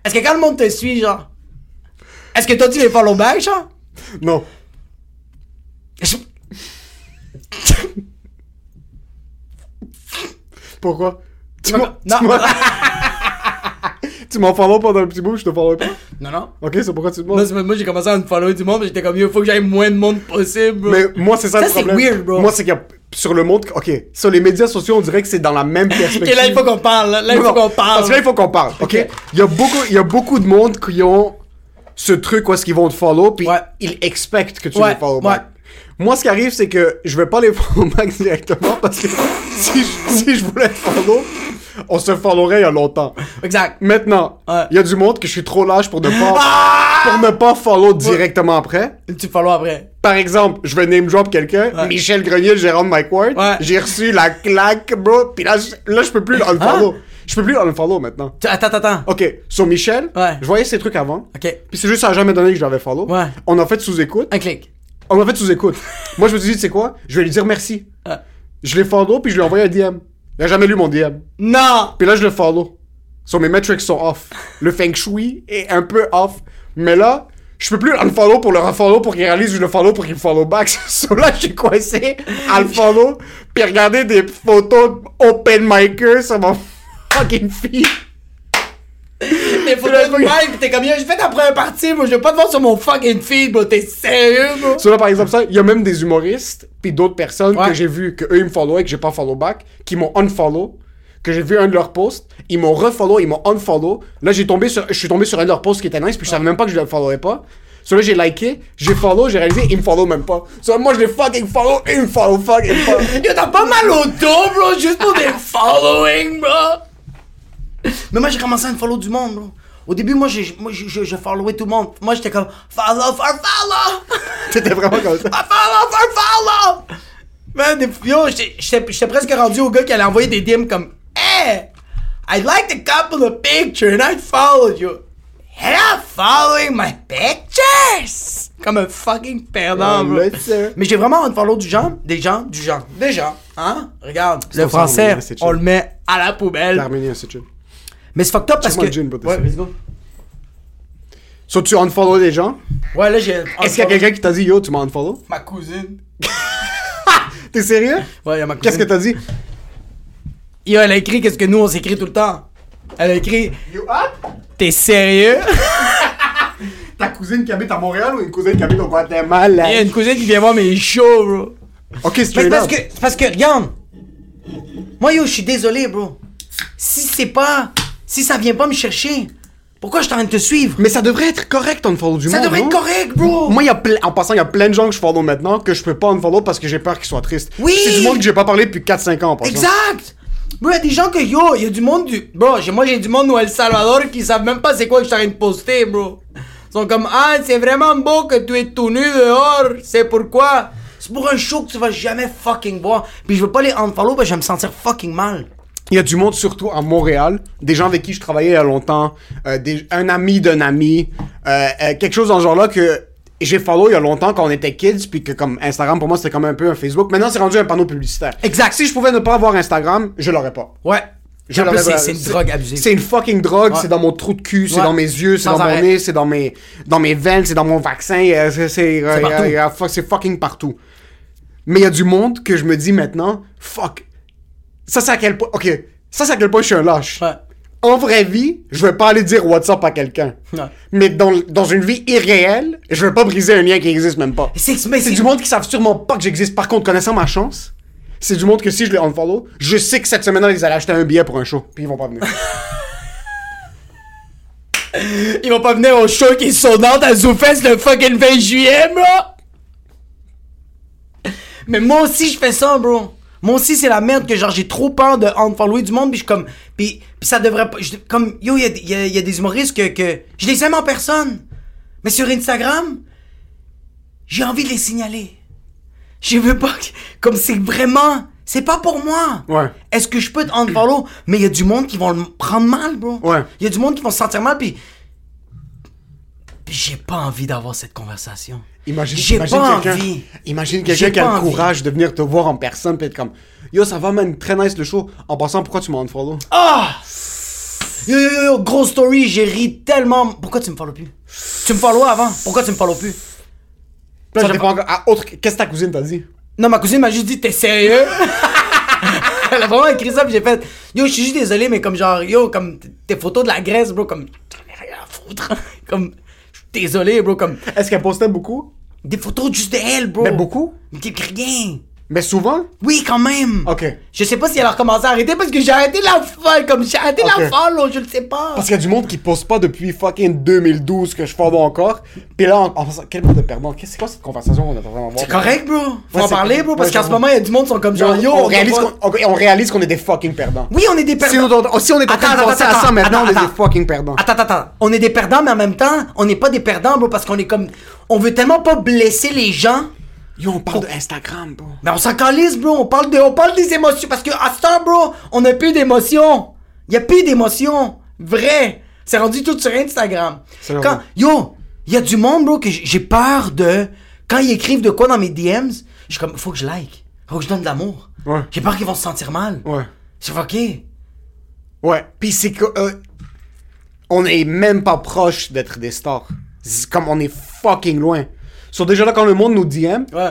Est-ce que quand le monde te suit, genre. Est-ce que toi, tu les follow back, genre? Non. Je- Pourquoi? Tu non. tu m'en follow pendant un petit bout, je te follow pas. Non, non. Ok, c'est pourquoi tu te Moi, demandes. c'est- moi, j'ai commencé à me follow du monde, mais j'étais comme, il faut que j'aille moins de monde possible, bro. Mais moi, c'est ça, Ça, le c'est problème. weird, bro. Moi, c'est qu'il y a sur le monde. Ok, sur les médias sociaux, on dirait que c'est dans la même perspective. Ok, là, il faut qu'on parle. Là, il faut qu'on parle. Parce que là, il faut qu'on parle. Ok? Il y a beaucoup, il y a beaucoup de monde qui ont ce truc où est-ce qu'ils vont te follow, puis Ouais. ils expectent que tu Ouais, les follow ouais. Moi, ce qui arrive, c'est que je vais pas les follow back directement parce que si je, si je voulais te follow, on se followerait il y a longtemps. Exact. Maintenant, il Ouais. y a du monde que je suis trop lâche pour ne pas, Ah! pour ne pas follow directement après. Tu follow après. Par exemple, je vais name drop quelqu'un, Ouais. Michel Grenier, le gérant de Mike Ward. Ouais. J'ai reçu la claque, bro. Puis là, je- là, je peux plus le unfollow. Je peux plus le unfollow maintenant. Attends, attends, attends. Ok, sur Michel, Ouais. je voyais ses trucs avant. Ok. Puis c'est juste ça jamais donné que je l'avais follow. Ouais. On a fait sous-écoute. Un clic. On a fait sous-écoute. Moi, je me suis dit, tu sais quoi? Je vais lui dire merci. Je l'ai follow, puis je lui ai envoyé un DM. Il a jamais lu mon DM. Non! Puis là, je le follow. So, mes metrics sont off. Le feng shui est un peu off. Mais là, je peux plus le unfollow pour le refollow pour qu'il réalise je le follow pour qu'il me follow back. so là, je suis coincé à le follow. Puis regarder des photos open micer sur mon fucking feed. De Mike, pis t'es comme, j'ai fait ta première partie, moi, je vais pas te voir sur mon fucking feed, bro. T'es sérieux, bro? So là, par exemple, ça, il y a même des humoristes, puis d'autres personnes Ouais. que j'ai vu, que eux, ils me follow et que j'ai pas follow back, qui m'ont unfollow, que j'ai vu un de leurs posts, ils m'ont refollow, ils m'ont unfollow. Là, j'ai tombé sur, je suis tombé sur un de leurs posts qui était nice, puis je savais même pas que je le followais pas. So là, j'ai liké, j'ai follow, j'ai réalisé, ils me follow même pas. So moi, je les fucking follow, ils me follow, fucking follow. Yo, t'as pas mal au dos, bro, juste pour des following, bro. Mais moi, j'ai commencé à me follow du monde, bro. Au début, moi, j'ai, moi, je, je, je followais tout le monde. Moi, j'étais comme, follow for follow! T'étais vraiment comme ça. follow follow! Man, des, yo, j'étais- presque rendu au gars qui allait envoyer des DMs comme, hey, I'd like to couple a picture and I'd follow you. And I'm following my pictures! Comme un fucking perdant, bro. Let's sir. Mais j'ai vraiment unfollow du genre, des gens, du genre, des gens, hein? Regarde, le français, on le met à la poubelle. L'Arménien, c'est chill. Mais c'est fucked up parce que... ouais, let's go. So tu unfollow des gens? Ouais, là, j'ai... Est-ce qu'il y a quelqu'un qui t'a dit, yo, tu m'as unfollow? Ma cousine. T'es sérieux? Ouais, il y a ma cousine. Qu'est-ce que t'as dit? Yo, elle a écrit qu'est-ce que nous, on s'écrit tout le temps. Elle a écrit... You up? T'es sérieux? Ta cousine qui habite à Montréal ou une cousine qui habite au Guatemala? Il y a une cousine qui vient voir mes shows, bro. Ok, straight parce up. que, parce que, regarde. Moi, yo, je suis désolé, bro. Si c'est pas... Si ça vient pas me chercher, pourquoi je suis en train de te suivre? Mais ça devrait être correct, unfollow du Ça monde, devrait non? être correct, bro. Moi, y a en passant, il y a plein de gens que je follow maintenant que je peux pas unfollow parce que j'ai peur qu'ils soient tristes. Oui! C'est du monde que j'ai pas parlé depuis 4-5 ans en passant. Exact! Bro, y'a des gens que yo, y'a du monde du. Bro, moi j'ai du monde au El Salvador qui savent même pas c'est quoi que je suis en train de poster, bro. Ils sont comme, ah, c'est vraiment beau que tu es tout nu dehors, c'est pourquoi? C'est pour un show que tu vas jamais fucking voir. Puis je veux pas les unfollow parce que je vais me sentir fucking mal. Il y a du monde surtout à Montréal, des gens avec qui je travaillais il y a longtemps, euh, des- un ami d'un ami, euh, euh, quelque chose dans ce genre-là que j'ai follow il y a longtemps quand on était kids, puis que comme Instagram pour moi c'était comme un peu un Facebook. Maintenant c'est rendu un panneau publicitaire. Exact. Si je pouvais ne pas avoir Instagram, je l'aurais pas. Ouais. Je l'aurais pas. c'est une drogue abusive. C'est une fucking drogue, Ouais. c'est dans mon trou de cul, c'est Ouais. dans mes yeux, c'est dans mon nez, c'est dans mes, dans mes veines, c'est dans mon vaccin, c'est fucking partout. Mais il y a du monde que je me dis maintenant, fuck. Ça c'est à quel point, ok, ça c'est à quel point je suis un lâche. Ouais. En vraie vie, je vais pas aller dire WhatsApp à quelqu'un. Ouais. Mais dans, dans une vie irréelle, je vais pas briser un lien qui existe même pas. C'est du monde qui savent sûrement pas que j'existe. Par contre, connaissant ma chance, c'est du monde que si je les unfollow, je sais que cette semaine-là, ils allaient acheter un billet pour un show. Puis ils vont pas venir. Ils vont pas venir au show qui sold out à ZooFest le fucking 20 juillet, bro! Mais moi aussi, je fais ça, bro. Moi aussi, c'est la merde que genre j'ai trop peur de unfollower du monde, puis je comme. Puis, puis ça devrait pas. comme, yo, il y a, il y a- il y a des humoristes que, que. Je les aime en personne. Mais sur Instagram, j'ai envie de les signaler. Je veux pas. que- Comme c'est vraiment. C'est pas pour moi. Ouais. Est-ce que je peux te unfollow? Mais il y a du monde qui vont le prendre mal, bro. Ouais. Il y a du monde qui vont se sentir mal, puis j'ai pas envie d'avoir cette conversation. Imagine, J'ai imagine pas quelqu'un, envie. imagine quelqu'un qui a le envie. courage de venir te voir en personne puis être comme Yo, ça va, man, très nice le show. En passant, pourquoi tu m'as unfollow? Ah! Yo, yo, yo, yo, grosse story, j'ai ri tellement. Pourquoi tu me follow plus? Tu me follow avant? Pourquoi tu me follow plus? Ça dépend encore. Ah, autre, qu'est-ce que ta cousine t'a dit? Non, ma cousine m'a juste dit, t'es sérieux? Elle a vraiment écrit ça, puis j'ai fait, yo, je suis juste désolé, mais comme genre, yo, comme t- tes photos de la Grèce, bro, comme, j'en ai rien à foutre. comme, je suis désolé, bro, comme, Est-ce qu'elle postait beaucoup? Des photos juste de elle, bro. Mais beaucoup? Rien. Mais souvent? Oui, quand même. Ok. Je sais pas si elle a recommencé à arrêter parce que j'ai arrêté la folle, comme j'ai arrêté la Ok. follow, je le sais pas. Parce qu'il y a du monde qui poste pas depuis fucking 2012 que je follow encore. Puis là, en, en quel monde de perdant. Qu'est-ce c'est quoi cette conversation qu'on est en train d'avoir? C'est correct, bro. Faut Ouais, en parler, bro, parce Ouais, qu'en ce moment, il y a du monde qui sont comme genre, yo, on, on réalise qu'on, est des fucking perdants. Oui, on est des perdants. Si on, est- si on est en train de Attends, penser attends, à ça attends, maintenant, on est attends, des fucking perdants. Attends, attends, attends. On est des perdants, mais en même temps, on n'est pas des perdants, bro, parce qu'on est comme. On veut tellement pas blesser les gens. Yo, on parle de Instagram, bro. Mais on s'en calisse, bro. On parle, de, on parle des émotions. Parce que à ce temps, bro, on a plus d'émotions. Y a plus d'émotions. Vrai. C'est rendu tout sur Instagram. Quand, yo, y a du monde, bro, que j'ai peur de. Quand ils écrivent de quoi dans mes DMs, je suis comme, faut que je like. Faut que je donne de l'amour. Ouais. J'ai peur qu'ils vont se sentir mal. Ouais. C'est fucké. Ouais. Puis c'est que. euh, on est même pas proche d'être des stars. Comme on est fucking loin. Sur déjà là, quand le monde nous DM, Ouais.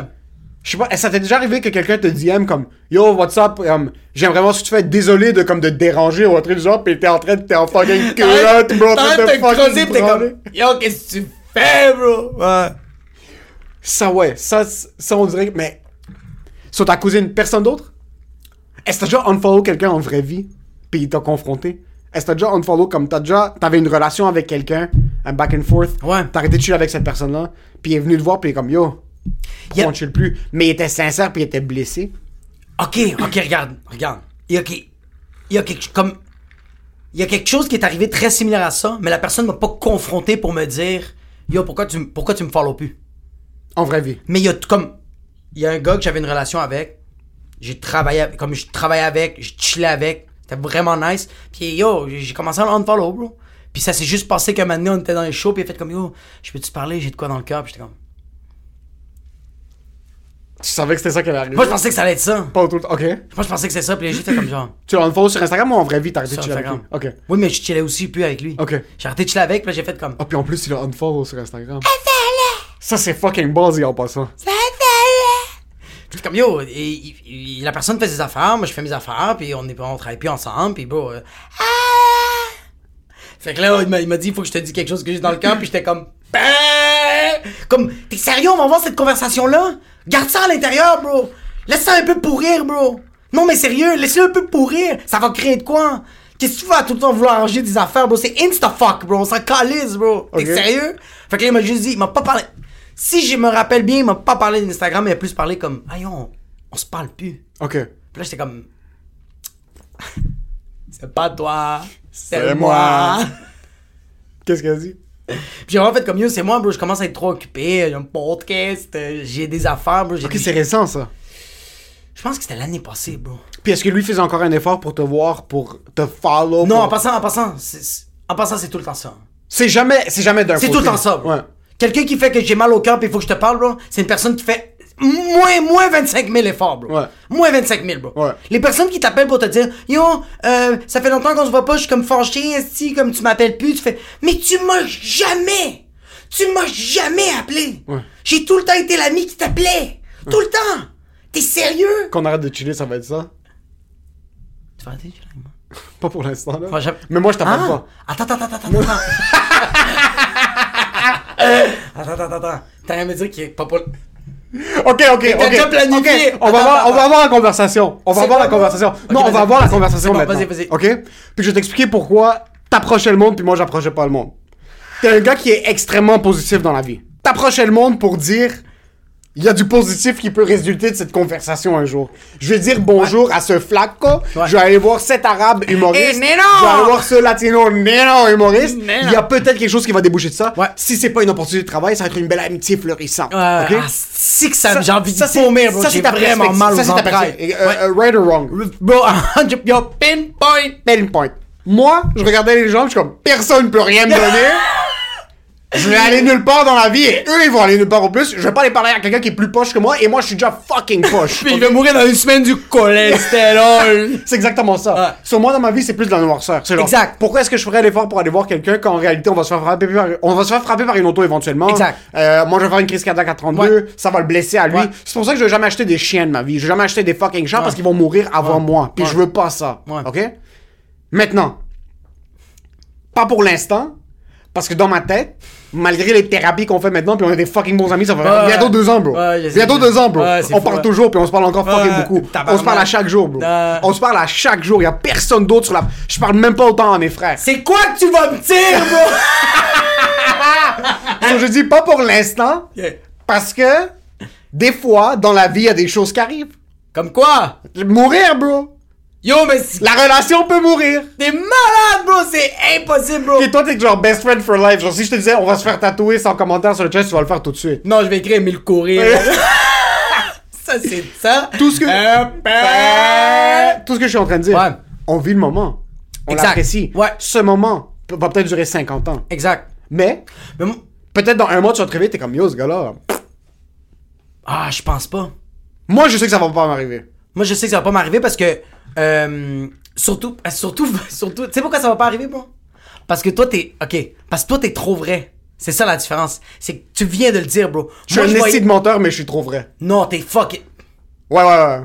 je sais pas, ça t'est déjà arrivé que quelqu'un te DM comme Yo, what's up? Um, J'aimerais voir si tu fais désolé de comme de te déranger ou du genre, pis t'es en train de. T'es en fucking culotte, bro, en train de fucking pis t'es comme, yo, qu'est-ce que tu fais, bro? Ouais. Ça, ouais, ça, ça, on dirait que. Mais. Sur ta cousine, personne d'autre? Est-ce que t'as déjà unfollow quelqu'un en vraie vie, puis il t'a confronté? Est-ce que t'as déjà unfollow comme t'as déjà. T'avais une relation avec quelqu'un, un back and forth? Ouais. T'as arrêté de chiller avec cette personne-là, puis il est venu te voir, puis il est comme yo. Pourquoi Yep. on chill plus? Mais il était sincère, puis il était blessé. Ok, ok, regarde, regarde. Il y a, qui- il y a quelque comme. Il y a quelque chose qui est arrivé très similaire à ça, mais la personne m'a pas confronté pour me dire Yo, pourquoi tu, pourquoi tu me follow plus? En vraie vie. Mais il y a comme. Il y a un gars que j'avais une relation avec. J'ai travaillé avec. Comme je travaillais avec, je chillais avec. C'était vraiment nice. Puis yo, j'ai j'ai commencé à le unfollow, bro. Puis ça s'est juste passé qu'un moment donné, on était dans les shows, puis il a fait comme Yo, je peux-tu te parler? J'ai de quoi dans le cœur? Puis j'étais comme. Tu savais que c'était ça qui allait arriver? Moi, je pensais que ça allait être ça. Pas autour. Ok. Moi, je pensais que c'était ça, puis il a juste fait comme genre. Tu l'as unfollow sur Instagram ou en vraie vie, t'as arrêté de Sur chiller avec lui? Instagram. Ok. Oui, mais je chillais aussi plus avec lui. Ok. J'ai arrêté de chiller avec, puis j'ai fait comme. Ah, puis en plus, il a unfollow sur Instagram. Ça, c'est fucking ballsy en passant. Puis comme yo, et- il- la personne fait ses affaires, moi je fais mes affaires, puis on est on travaille plus ensemble, puis bro. euh, ah! Fait que là, il m'a- dit, il faut que je te dise quelque chose que j'ai dans le cœur, puis j'étais comme. Ben! Comme, t'es sérieux, on va avoir cette conversation-là? Garde ça à l'intérieur, bro! Laisse ça un peu pourrir, bro! Non, mais sérieux, laisse-le un peu pourrir! Ça va créer de quoi? Qu'est-ce que tu vas tout le temps vouloir arranger des affaires, bro? C'est insta-fuck, bro! On s'en calisse, bro! T'es sérieux? Fait que là, il m'a juste dit, il m'a pas parlé. Si je me rappelle bien, il m'a pas parlé d'Instagram, il a plus parlé comme, aïe, on, on se parle plus. Ok. Puis là, j'étais comme. C'est pas toi, c'est moi. moi. Qu'est-ce qu'elle a dit? Puis j'ai vraiment fait comme yo, c'est moi, bro. Je commence à être trop occupé. J'ai un podcast, euh, j'ai des affaires, bro. Ok, c'est récent, ça. Je pense que c'était l'année passée, bro. Puis est-ce que lui faisait encore un effort pour te voir, pour te follow? Non, pour- en passant, en passant, c'est- c'est- en passant, c'est tout le temps ça. C'est jamais, c'est jamais d'un C'est tout le temps ça, bro. Ouais. Quelqu'un qui fait que j'ai mal au cœur puis il faut que je te parle, bro, c'est une personne qui fait moins, moins 25 000 efforts, bro. Ouais. Moins 25 000, bro. Ouais. Les personnes qui t'appellent pour te dire, yo, euh, ça fait longtemps qu'on se voit pas, je suis comme fâché, esti, comme tu m'appelles plus, tu fais, mais tu m'as jamais, tu m'as jamais appelé. Ouais. J'ai tout le temps été l'ami qui t'appelait. Tout le temps. T'es sérieux? Qu'on arrête de chiller, ça va être ça? Tu vas arrêter, tu l'as, moi. Pas pour l'instant, là. Enfin, Mais moi, je t'appelle Ah! pas. Attends, attends, attends, attends, attends. attends, attends, attends. T'as rien à me dire qu'il est pas pour... Ok, ok, t'as ok. déjà planifié. ok. On va avoir, on va avoir la conversation. On va avoir la conversation. non, on va avoir la conversation maintenant. vas-y, vas-y. Ok? Puis je vais t'expliquer pourquoi t'approchais le monde puis moi j'approchais pas le monde. T'es un gars qui est extrêmement positif dans la vie. T'approchais le monde pour dire il y a du positif qui peut résulter de cette conversation un jour. Je vais dire bonjour à ce flaco. Ouais. Je vais aller voir cet arabe humoriste. Eh, Neno! Je vais aller voir ce latino Neno humoriste. Neno! Il y a peut-être quelque chose qui va déboucher de ça. Ouais. Si c'est pas une opportunité de travail, ça va être une belle amitié florissante. Euh, ok? ah, si que ça, j'ai envie de vomir, ça, c'est vraiment mal Ça, aux entrailles. Euh, euh, right or wrong? Bro, yo, pinpoint. Pinpoint. Moi, je regardais les gens, je suis comme, personne peut rien me donner. Je vais aller nulle part dans la vie et eux ils vont aller nulle part en plus. Je vais pas aller parler à quelqu'un qui est plus poche que moi et moi je suis déjà fucking poche. Puis il va mourir dans une semaine du cholestérol. C'est exactement ça. Sur moi dans ma vie c'est plus de la noirceur. C'est genre, Exact. Pourquoi est-ce que je ferais l'effort pour aller voir quelqu'un quand en réalité on va se faire frapper par, on va se faire frapper par une auto éventuellement? Exact. Euh, moi je vais faire une crise cardiaque à 32, Ouais. ça va le blesser à lui. Ouais. C'est pour ça que je vais jamais acheter des chiens de ma vie. Je vais jamais acheter des fucking chats parce qu'ils vont mourir avant moi. Puis je veux pas ça. OK? Maintenant, pas pour l'instant, parce que dans ma tête, malgré les thérapies qu'on fait maintenant, puis on est des fucking bons amis, ça va Ouais. bientôt deux ans, bro. Ouais, bientôt deux ans, bro. Ouais, on fou, parle toujours, puis on se parle encore fucking beaucoup. On se parle à chaque jour, bro. On se parle à chaque jour. Il y a personne d'autre sur la. Je parle même pas autant à mes frères. C'est quoi que tu vas me dire, bro? Je dis pas pour l'instant, parce que des fois, dans la vie, il y a des choses qui arrivent. Comme quoi? Mourir, bro. Yo, mais c'est- La relation peut mourir. t'es malade, bro! C'est impossible, bro! Et toi, t'es genre best friend for life. Genre, si je te disais, on va se faire tatouer sans commentaire sur le chest, tu vas le faire tout de suite. Non, je vais écrire Emile courir. ça, c'est ça. Tout ce que. Euh, ben- Tout ce que je suis en train de dire. Ouais. On vit le moment. On Exact. l'apprécie. Ouais. Ce moment peut- va peut-être durer 50 ans. Exact. Mais, Mais moi- peut-être dans un mois, tu vas te réveiller, t'es comme yo, ce gars-là. Ah, je pense pas. Moi, je sais que ça va pas m'arriver. Moi, je sais que ça va pas m'arriver parce que. euh, surtout, surtout, surtout. Tu sais pourquoi ça va pas arriver, bro? Parce que toi, t'es. Ok. Parce que toi, t'es trop vrai. C'est ça la différence. C'est que tu viens de le dire, bro. Je suis Moi, un esti de menteur, mais je suis trop vrai. Non, t'es fuck. Ouais, ouais, ouais.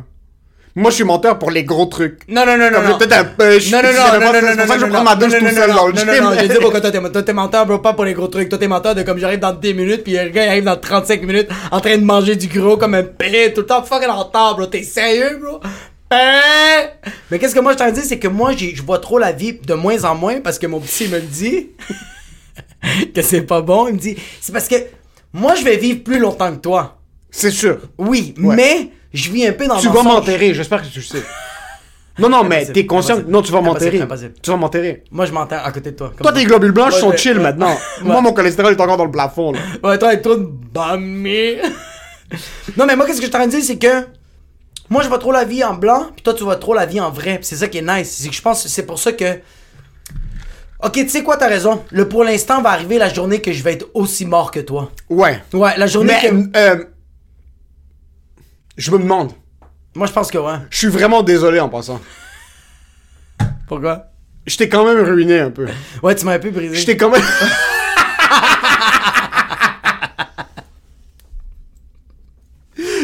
Moi, je suis menteur pour les gros trucs. Non, non, non, non. Non. peut-être un peu. je- Non, non, non, non, non, c'est non, pour ça non, que je non, prends ma douche non, tout non, seul non, dans le non, gym. non, non, je dis pourquoi toi, t'es- menteur, bro, pas pour les gros trucs. Toi, t'es menteur de comme j'arrive dans 10 minutes, puis le gars, il arrive dans 35 minutes en train de manger du gros comme un pé, tout le temps fucking en retard, bro. T'es sérieux, bro? Ben! Mais qu'est-ce que moi je t'en dis, c'est que moi, je vois trop la vie de moins en moins parce que mon petit me le dit que c'est pas bon. Il me dit, c'est parce que moi, je vais vivre plus longtemps que toi. C'est sûr. Oui, Ouais. mais je vis un peu dans Tu vas m'enterrer, j'espère que tu le sais. Non, non, mais t'es conscient. impossible. Non, tu vas m'enterrer. impossible. Tu vas m'enterrer. Moi, je m'enterre à côté de toi. Toi, tes globules blancs Ouais, sont ouais, chill ouais. maintenant. Moi, mon cholestérol est encore dans le plafond, là. Ouais, toi, avec trop de bamé. non, mais moi, qu'est-ce que je suis en train de dire, c'est que moi, je vois trop la vie en blanc, puis toi, tu vois trop la vie en vrai. Puis c'est ça qui est nice. C'est que je pense que c'est pour ça que. Ok, tu sais quoi, t'as raison. Le pour l'instant va arriver la journée que je vais être aussi mort que toi. Ouais. Ouais, la journée Mais, que. euh, je me demande. Moi, je pense que ouais. Je suis vraiment désolé en passant. Pourquoi? Je t'ai quand même ruiné un peu. Ouais, tu m'as un peu brisé. Je t'ai quand même.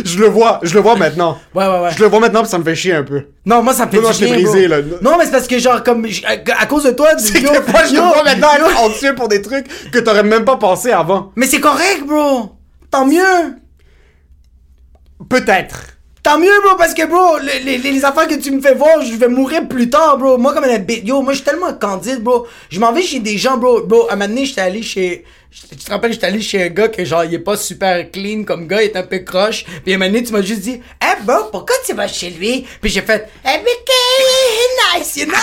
je le vois, je le vois maintenant. Ouais, ouais, ouais. Je le vois maintenant, puis ça me fait chier un peu. Non, moi, ça me fait Non, non, du je brisé, là. Non, mais c'est parce que, genre, comme. À, à cause de toi, C'est yo, que moi, je yo, vois maintenant yo. être anxieux pour des trucs que t'aurais même pas pensé avant. Mais c'est correct, bro. Tant mieux. Peut-être. Tant mieux, bro, parce que, bro, les, les, affaires que tu me fais voir, je vais mourir plus tard, bro. Moi, comme un bête, yo, moi, je suis tellement candide, bro. Je m'en vais chez des gens, bro. Bro, à un moment donné, j'étais allé chez. Tu te rappelles, j'étais allé chez un gars que, genre, il est pas super clean comme gars, il est un peu croche. Puis à un moment donné, tu m'as juste dit, eh, bro, pourquoi tu vas chez lui? Puis j'ai fait, eh, mais que nice, you know?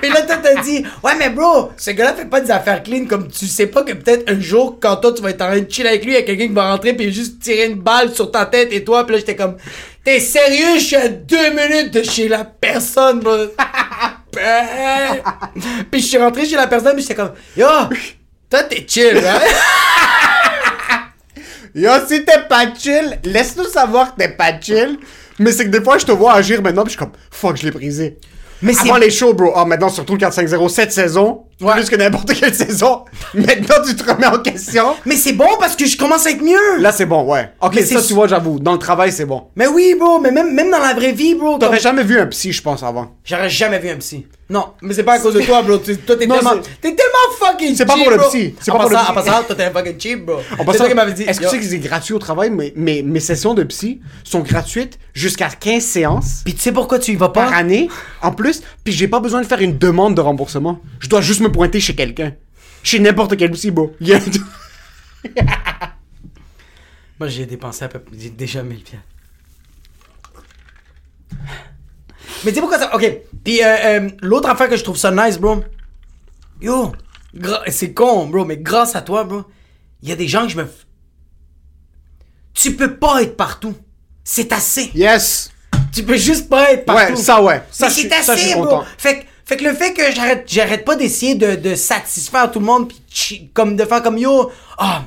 Puis là, toi, t'as dit, ouais, mais bro, ce gars-là fait pas des affaires clean comme tu sais pas que peut-être un jour, quand toi, tu vas être en train de chill avec lui, il y a quelqu'un qui va rentrer puis juste tirer une balle sur ta tête et toi, puis là, j'étais comme, t'es sérieux? Je suis à deux minutes de chez la personne, bro. Ben. puis je suis rentré chez la personne, puis j'étais comme, yo, toi, t'es chill, hein? Yo, si t'es pas chill, laisse-nous savoir que t'es pas chill. Mais c'est que des fois, je te vois agir maintenant, puis je suis comme, fuck, je l'ai brisé. Mais Avant les shows, bro. Ah, maintenant, surtout le 4-5-0, cette saison, Ouais. plus que n'importe quelle saison. Maintenant, tu te remets en question. Mais c'est bon parce que je commence à être mieux. Là, c'est bon, ouais. Ok, Mais ça, tu vois, j'avoue. Dans le travail, c'est bon. Mais oui, bro, mais même, même dans la vraie vie, bro. comme- T'aurais jamais vu un psy, je pense, avant. J'aurais jamais vu un psy. Non, mais c'est pas à cause de toi, bro. Tu- Toi, t'es tellement, t'es tellement fucking C'est pas cheap, pour le bro. psy. C'est pas pour le psy. En passant, toi, t'es un fucking cheap, bro. En C'est passant. Est-ce que tu sais que c'est gratuit au travail? Mais mes, mes sessions de psy sont gratuites jusqu'à 15 séances Puis tu sais pourquoi tu y vas pas? par année, en plus. Puis j'ai pas besoin de faire une demande de remboursement. Je dois juste me pointer chez quelqu'un. Chez n'importe quel psy, bro. Il y a- Moi, j'ai dépensé à peu près. J'ai déjà 1000 pièces. Mais sais pourquoi ça. Ok. Puis, euh, euh, l'autre affaire que je trouve ça nice, bro. Yo. C'est con, bro, mais grâce à toi, bro, il y a des gens que je me. Tu peux pas être partout. C'est assez. Yes! Tu peux juste pas être partout. Ouais, ça, ouais. Ça, Mais c'est ça, assez, bro. content. Fait, que- fait que le fait que j'arrête, j'arrête pas d'essayer de, de satisfaire tout le monde, puis comme de faire comme yo, ah,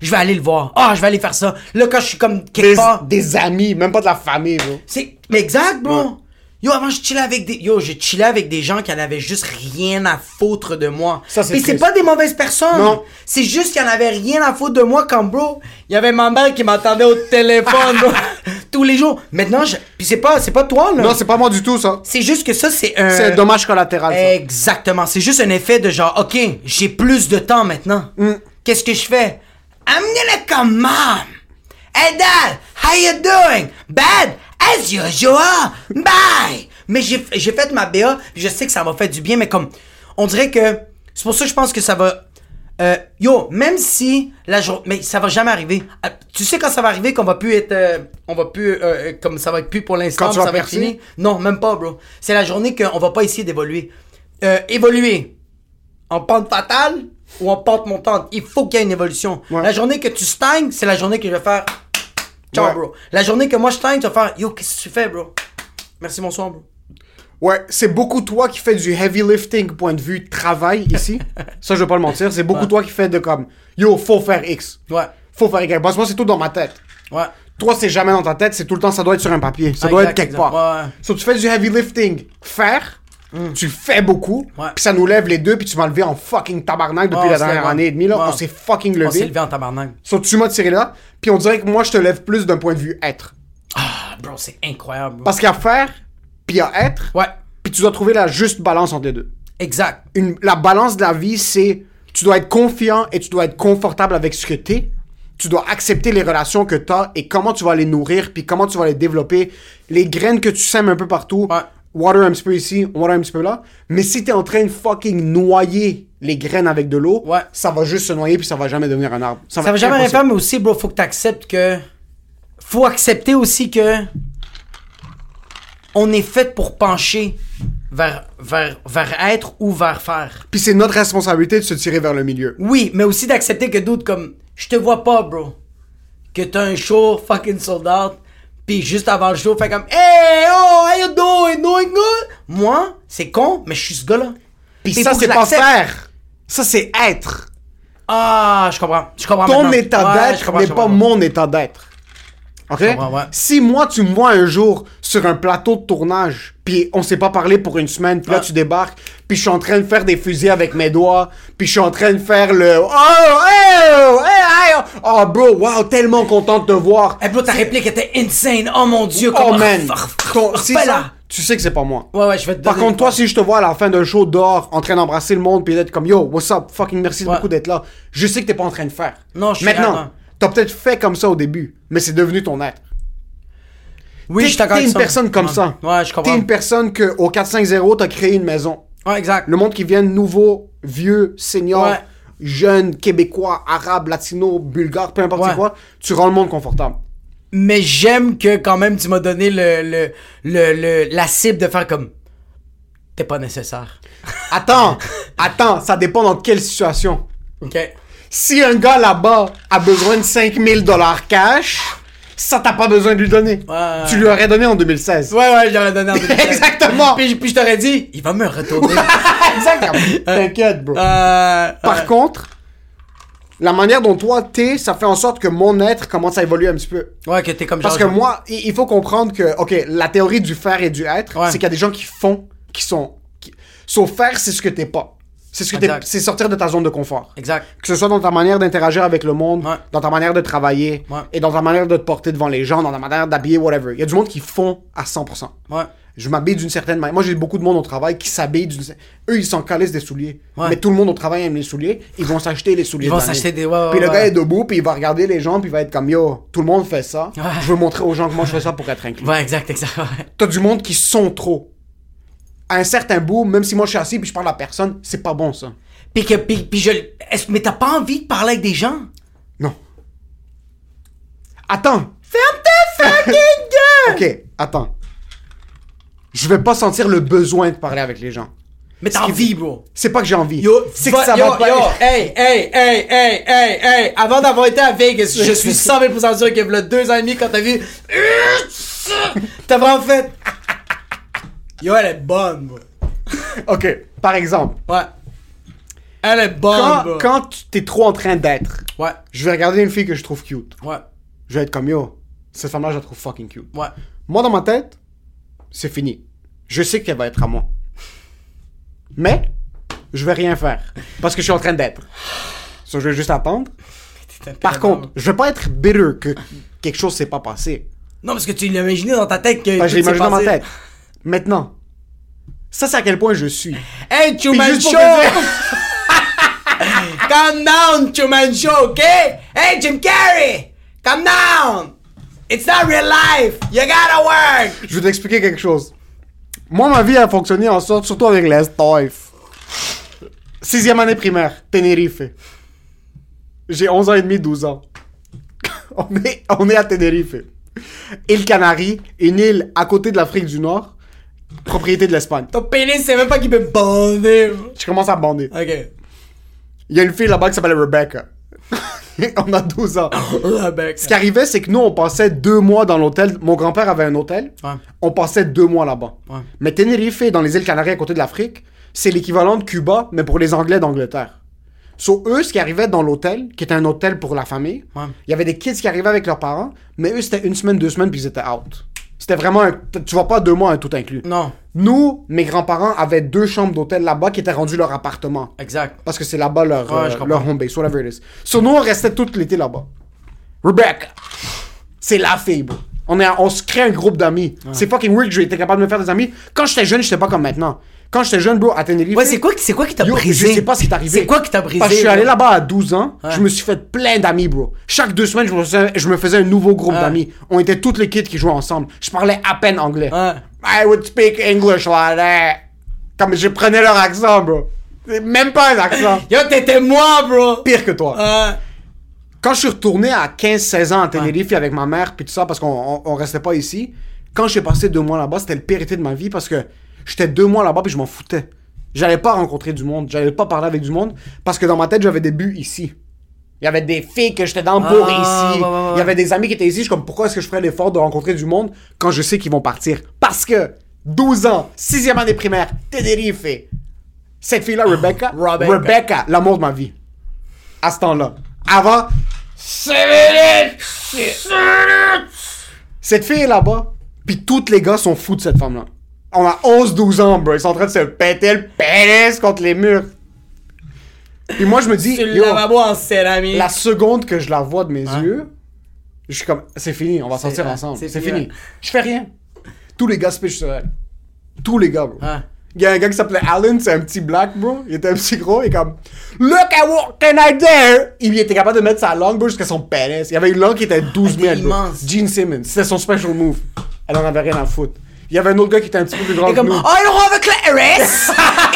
je vais aller le voir, ah, je vais aller faire ça. Là, quand je suis comme quelque Des, part, des amis, même pas de la famille, bro. c'est, mais exact, bro. Yo, avant, je chillais avec des, yo, j'ai chillé avec des gens qui en avaient juste rien à foutre de moi. Ça, c'est Puis c'est pas des mauvaises personnes. Non. C'est juste qu'ils en avaient rien à foutre de moi quand, bro, il y avait ma mère qui m'attendait au téléphone, bro, tous les jours. Maintenant, je, puis c'est pas, c'est pas toi, là. Non, c'est pas moi du tout, ça. C'est juste que ça, c'est un. C'est un dommage collatéral, ça. Exactement. C'est juste un effet de genre, OK, j'ai plus de temps maintenant. Mm. Qu'est-ce que je fais? Gonna come mom. Hey dad, how you doing? Bad? As usual. Bye. Mais j'ai j'ai fait ma BA, je sais que ça m'a fait du bien, mais comme, on dirait que, c'est pour ça que je pense que ça va, euh, yo, même si la journée, mais ça va jamais arriver. Euh, Tu sais quand ça va arriver qu'on va plus être, euh, on va plus, euh, comme ça va être plus pour l'instant, ça va être fini? Non, même pas, bro. C'est la journée qu'on va pas essayer d'évoluer. Évoluer en pente fatale ou en pente montante. Il faut qu'il y ait une évolution. Ouais. La journée que tu stagnes, c'est la journée que je vais faire. Ciao, Ouais. bro. La journée que moi je stagne, tu vas faire Yo, qu'est-ce que tu fais, bro? Merci, bonsoir, bro. Ouais, c'est beaucoup toi qui fais du heavy lifting point de vue travail ici. ça, je vais pas le mentir. C'est beaucoup toi qui fais de comme, yo, faut faire X. Ouais. Faut faire Y. Parce que moi, c'est tout dans ma tête. Ouais. Toi, c'est jamais dans ta tête, c'est tout le temps, ça doit être sur un papier. Ça doit Exact, être quelque exact. part. Ouais, ouais. So, tu fais du heavy lifting, faire, tu fais beaucoup, Ouais. puis ça nous lève les deux, puis tu m'as levé en fucking tabarnak depuis la dernière année et demie, là. ouais. On s'est fucking On s'est levé. levé en tabarnak. So, tu m'as tiré là, puis on dirait que moi, je te lève plus d'un point de vue être. Ah, bro, c'est incroyable, bro. Parce a faire, puis il y a être, Ouais. puis tu dois trouver la juste balance entre les deux. Exact. Une, la balance de la vie, c'est tu dois être confiant et tu dois être confortable avec ce que t'es. Tu dois accepter les relations que t'as et comment tu vas les nourrir, puis comment tu vas les développer. Les graines que tu sèmes un peu partout. Ouais. Water un petit peu ici, water un petit peu là. Mais si t'es en train de fucking noyer les graines avec de l'eau, Ouais. ça va juste se noyer puis ça va jamais devenir un arbre. Ça va jamais rien faire, mais aussi, bro, faut que t'acceptes que. Faut accepter aussi que. On est fait pour pencher vers, vers, vers être ou vers faire. Puis c'est notre responsabilité de se tirer vers le milieu. Oui, mais aussi d'accepter que d'autres comme. Je te vois pas, bro. Que t'as un show fucking sold out. Puis juste avant le show, fait comme. Hey, oh, how you doing? Doing good? Moi, c'est con, mais je suis ce gars-là. Puis ça, c'est pas faire. Ça, c'est être. Ah, je comprends. Je comprends ton maintenant. état Ouais, d'être n'est pas mon état d'être. OK? ouais. Si moi, tu me vois un jour sur un plateau de tournage, puis on s'est pas parlé pour une semaine, puis là, Ouais. tu débarques, puis je suis en train de faire des fusils avec mes doigts, puis je suis en train de faire le... Oh, oh, hey, hey, oh, bro, wow, tellement content de te voir. Eh, bro, ta réplique était insane. Oh mon dieu, Oh, comment. man. Ton- si ça, tu sais que c'est pas moi. Ouais, ouais, je vais te Par contre, toi, si je te vois à la fin d'un show dehors, en train d'embrasser le monde, puis d'être comme, yo, what's up, fucking merci Ouais. beaucoup d'être là, je sais que t'es pas en train de faire. Non, je suis Maintenant, t'as peut-être fait comme ça au début, mais c'est devenu ton être. Oui, T'es- je T'es une personne comme ça. Ouais, je T'es comprends. une personne que au 450, t'as créé une maison. Ouais, exact. Le monde qui vient nouveau, vieux, senior, Ouais. jeune, québécois, arabe, latino, bulgare, peu importe Ouais. quoi, tu rends le monde confortable. Mais j'aime que quand même tu m'as donné le, le, le, le- la cible de faire comme. T'es pas nécessaire. Attends, attends, ça dépend dans quelle situation. Ok. Si un gars là-bas a besoin de 5000 dollars cash, ça t'as pas besoin de lui donner. Ouais. Tu lui aurais donné en 2016. Ouais, ouais, j'aurais donné en 2016. Exactement. Puis, puis je t'aurais dit, il va me retourner. Exactement. T'inquiète, bro. euh, Par contre, la manière dont toi t'es, ça fait en sorte que mon être commence à évoluer un petit peu. Ouais, que t'es comme Parce que moi, il il faut comprendre que, ok, la théorie du faire et du être, Ouais. c'est qu'il y a des gens qui font, qui sont. Qui... Sauf faire, c'est ce que t'es pas. C'est ce que t'es- c'est sortir de ta zone de confort. Exact. Que ce soit dans ta manière d'interagir avec le monde, Ouais. dans ta manière de travailler, Ouais. et dans ta manière de te porter devant les gens, dans ta manière d'habiller, whatever. Il y a du monde qui font à 100%. Ouais. Je m'habille d'une certaine manière. Moi, j'ai beaucoup de monde au travail qui s'habille d'une. Eux, ils s'en calissent des souliers. Ouais. Mais tout le monde au travail aime les souliers. Ils vont s'acheter les souliers. Ils vont de l'année. s'acheter des- ouais, ouais, Puis le ouais. gars est debout, puis il va regarder les gens, puis il va être comme yo, tout le monde fait ça. Ouais. Je veux montrer aux gens comment je fais ça pour être inclus. Ouais, exact, exact. Ouais. T'as du monde qui sont trop. À un certain bout, même si moi je suis assis puis je parle à personne, c'est pas bon ça. Puis que, puis, puis je. mais t'as pas envie de parler avec des gens? Non. Attends. Ferme ta fucking gueule! Ok, attends. Je vais pas sentir le besoin de parler avec les gens. Mais t'as envie, bro. C'est pas que j'ai envie. Yo, c'est que ça yo, va pas. yo, hey, hey, hey, hey, hey, hey. Avant d'avoir été à Vegas, je suis 100 000% sûr que le deux ans et demi, quand t'as vu. T'as vraiment fait. Yo, elle est bonne, bro. Ok, par exemple, Ouais. Elle est bonne, quand, bro. quand tu t'es trop en train d'être, Ouais, je vais regarder une fille que je trouve cute. ouais, Je vais être comme yo, cette femme-là, je la trouve fucking cute. ouais. Moi, dans ma tête, c'est fini. Je sais qu'elle va être à moi. Mais, je vais rien faire. Parce que je suis en train d'être. So, je vais juste attendre. Par contre, je vais pas être bitter que quelque chose s'est pas passé. Non, parce que tu l'as imaginé dans ta tête que. Que je tout s'est l'imagine dans ma passé. tête. Maintenant, ça, c'est à quel point je suis. Hey, Truman Show! Calm down, Truman Show, ok? Hey, Jim Carrey! Calm down! It's not real life! You gotta work! Je vais t'expliquer quelque chose. Moi, ma vie a fonctionné en sorte, surtout avec les Stoif. Sixième année primaire, Tenerife. J'ai 11 ans et demi, 12 ans. on, est, on est à Tenerife. Île Canaries, une île à côté de l'Afrique du Nord, propriété de l'Espagne. Ton pénis, c'est même pas qu'il peut bander. Je commence à bander. Ok. Il y a une fille là-bas qui s'appelle Rebecca. on a 12 ans. Rebecca. Ce qui arrivait, c'est que nous, on passait deux mois dans l'hôtel. Mon grand-père avait un hôtel. Ouais. On passait deux mois là-bas. Ouais. Mais Tenerife, dans les îles Canaries à côté de l'Afrique, c'est l'équivalent de Cuba, mais pour les Anglais d'Angleterre. So, eux, ce qui arrivait dans l'hôtel, qui était un hôtel pour la famille, Ouais. il y avait des kids qui arrivaient avec leurs parents, mais eux, c'était une semaine, deux semaines, puis ils étaient out. C'était vraiment un... Tu vas pas deux mois, un tout inclus. Non, Nous, mes grands-parents avaient deux chambres d'hôtel là-bas qui étaient rendues leur appartement. exact. Parce que c'est là-bas leur, Ouais, euh, leur home base, whatever it is. So, nous, on restait tout l'été là-bas. Rebecca. C'est la fille, bro. On, est, on se crée un groupe d'amis. C'est fucking weird que j'ai été capable de me faire des amis. Quand j'étais jeune, j'étais pas comme maintenant. Quand j'étais jeune, bro, à Tenerife. Ouais, c'est quoi, c'est quoi qui t'a brisé? Je sais pas ce qui t'est arrivé. C'est quoi qui t'a brisé? Parce que je suis allé là-bas à 12 ans. Ouais. Je me suis fait plein d'amis, bro. Chaque deux semaines, je me faisais, je me faisais un nouveau groupe Ouais. d'amis. On était toutes les kids qui jouaient ensemble. Je parlais à peine anglais. Ouais. I would speak English like that. Comme je prenais leur accent, bro. Même pas un accent. Yo, t'étais moi, bro! Pire que toi. Quand je suis retourné à 15-16 ans à Tenerife avec ma mère puis tout ça parce qu'on on, on restait pas ici, quand j'ai passé deux mois là-bas, c'était le pire été de ma vie parce que j'étais deux mois là-bas puis je m'en foutais. J'allais pas rencontrer du monde, j'allais pas parler avec du monde parce que dans ma tête j'avais des buts ici. Il y avait des filles que j'étais dans pour Ah, ici. ouais, ouais, ouais. Il y avait des amis qui étaient ici. Je suis comme pourquoi est-ce que je ferais l'effort de rencontrer du monde quand je sais qu'ils vont partir? Parce que 12 ans, 6e année primaire, Tenerife. Cette fille-là, Rebecca, Rebecca. Rebecca, l'amour de ma vie. À ce temps-là. Avant, cette fille est là-bas, puis tous les gars sont fous de cette femme-là. On a 11-12 ans, bro. Ils sont en train de se péter le pénis contre les murs. Puis moi, je me dis, le lavabo en céramique. la seconde que je la vois de mes yeux, je suis comme, c'est fini, on va sortir ensemble. c'est fini. Je fais rien. Tous les gars se pichent sur elle. Tous les gars, bro. Ouais. Il y a un gars qui s'appelait Alan, c'est un petit black, bro. Il était un petit gros, il est comme Look at what can I do? Il était capable de mettre sa langue, bro, jusqu'à son pénis. Il y avait une langue qui était 12 000, Elle était bro. Gene Simmons, c'était son special move. Elle en avait rien à foutre. Il y avait un autre gars qui était un petit peu plus grand que comme. I don't have a clitoris!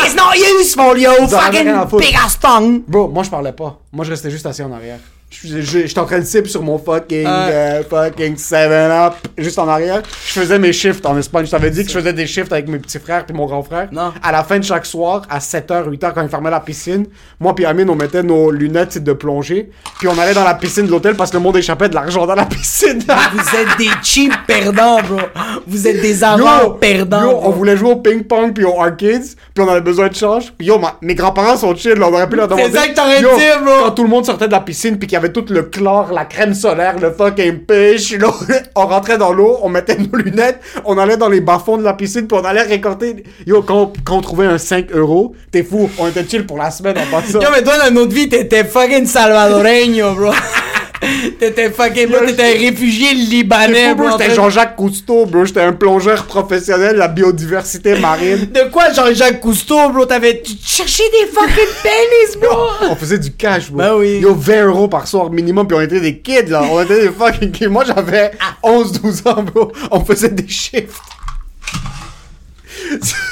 It's not useful, à fucking big ass tongue! Bro, moi je parlais pas. Moi je restais juste assis en arrière. J'étais en train de sip sur mon fucking, Ouais. euh, fucking 7-up, juste en arrière. Je faisais mes shifts en Espagne. Je t'avais dit que je faisais des shifts avec mes petits frères puis mon grand frère. Non. À la fin de chaque soir, à 7h, 8h, quand ils fermaient la piscine, moi puis Amine, on mettait nos lunettes de plongée. Puis on allait dans la piscine de l'hôtel parce que le monde échappait de l'argent dans la piscine. Vous êtes des cheap perdants, bro! Vous êtes des amants perdants! yo, bro. on voulait jouer au ping-pong puis aux arcades, puis on avait besoin de change. Puis yo, ma- mes grands-parents sont chill, là, on aurait pu leur demander. ça que t'aurais dit, bro. Quand tout le monde sortait de la piscine puis y avait tout le chlore, la crème solaire, le fucking pêche, là, on rentrait dans l'eau, on mettait nos lunettes, on allait dans les bas-fonds de la piscine puis on allait récolter. Yo, quand, quand on trouvait un 5 euros, t'es fou, on était chill pour la semaine en passant. Yo, mais toi, dans notre vie, t'étais fucking salvadoreño, bro! t'étais fucking, bro, t'étais un réfugié libanais, bro, j'étais Jean-Jacques Cousteau, bro, j'étais un plongeur professionnel de la biodiversité marine. De quoi, Jean-Jacques Cousteau, bro? T'avais tu cherchais des fucking pénis, bro! On faisait du cash, bro. Ben oui. Yo, 20 euros par soir minimum, puis on était des kids, là. On était des fucking kids. Moi, j'avais 11-12 ans, bro. On faisait des shifts.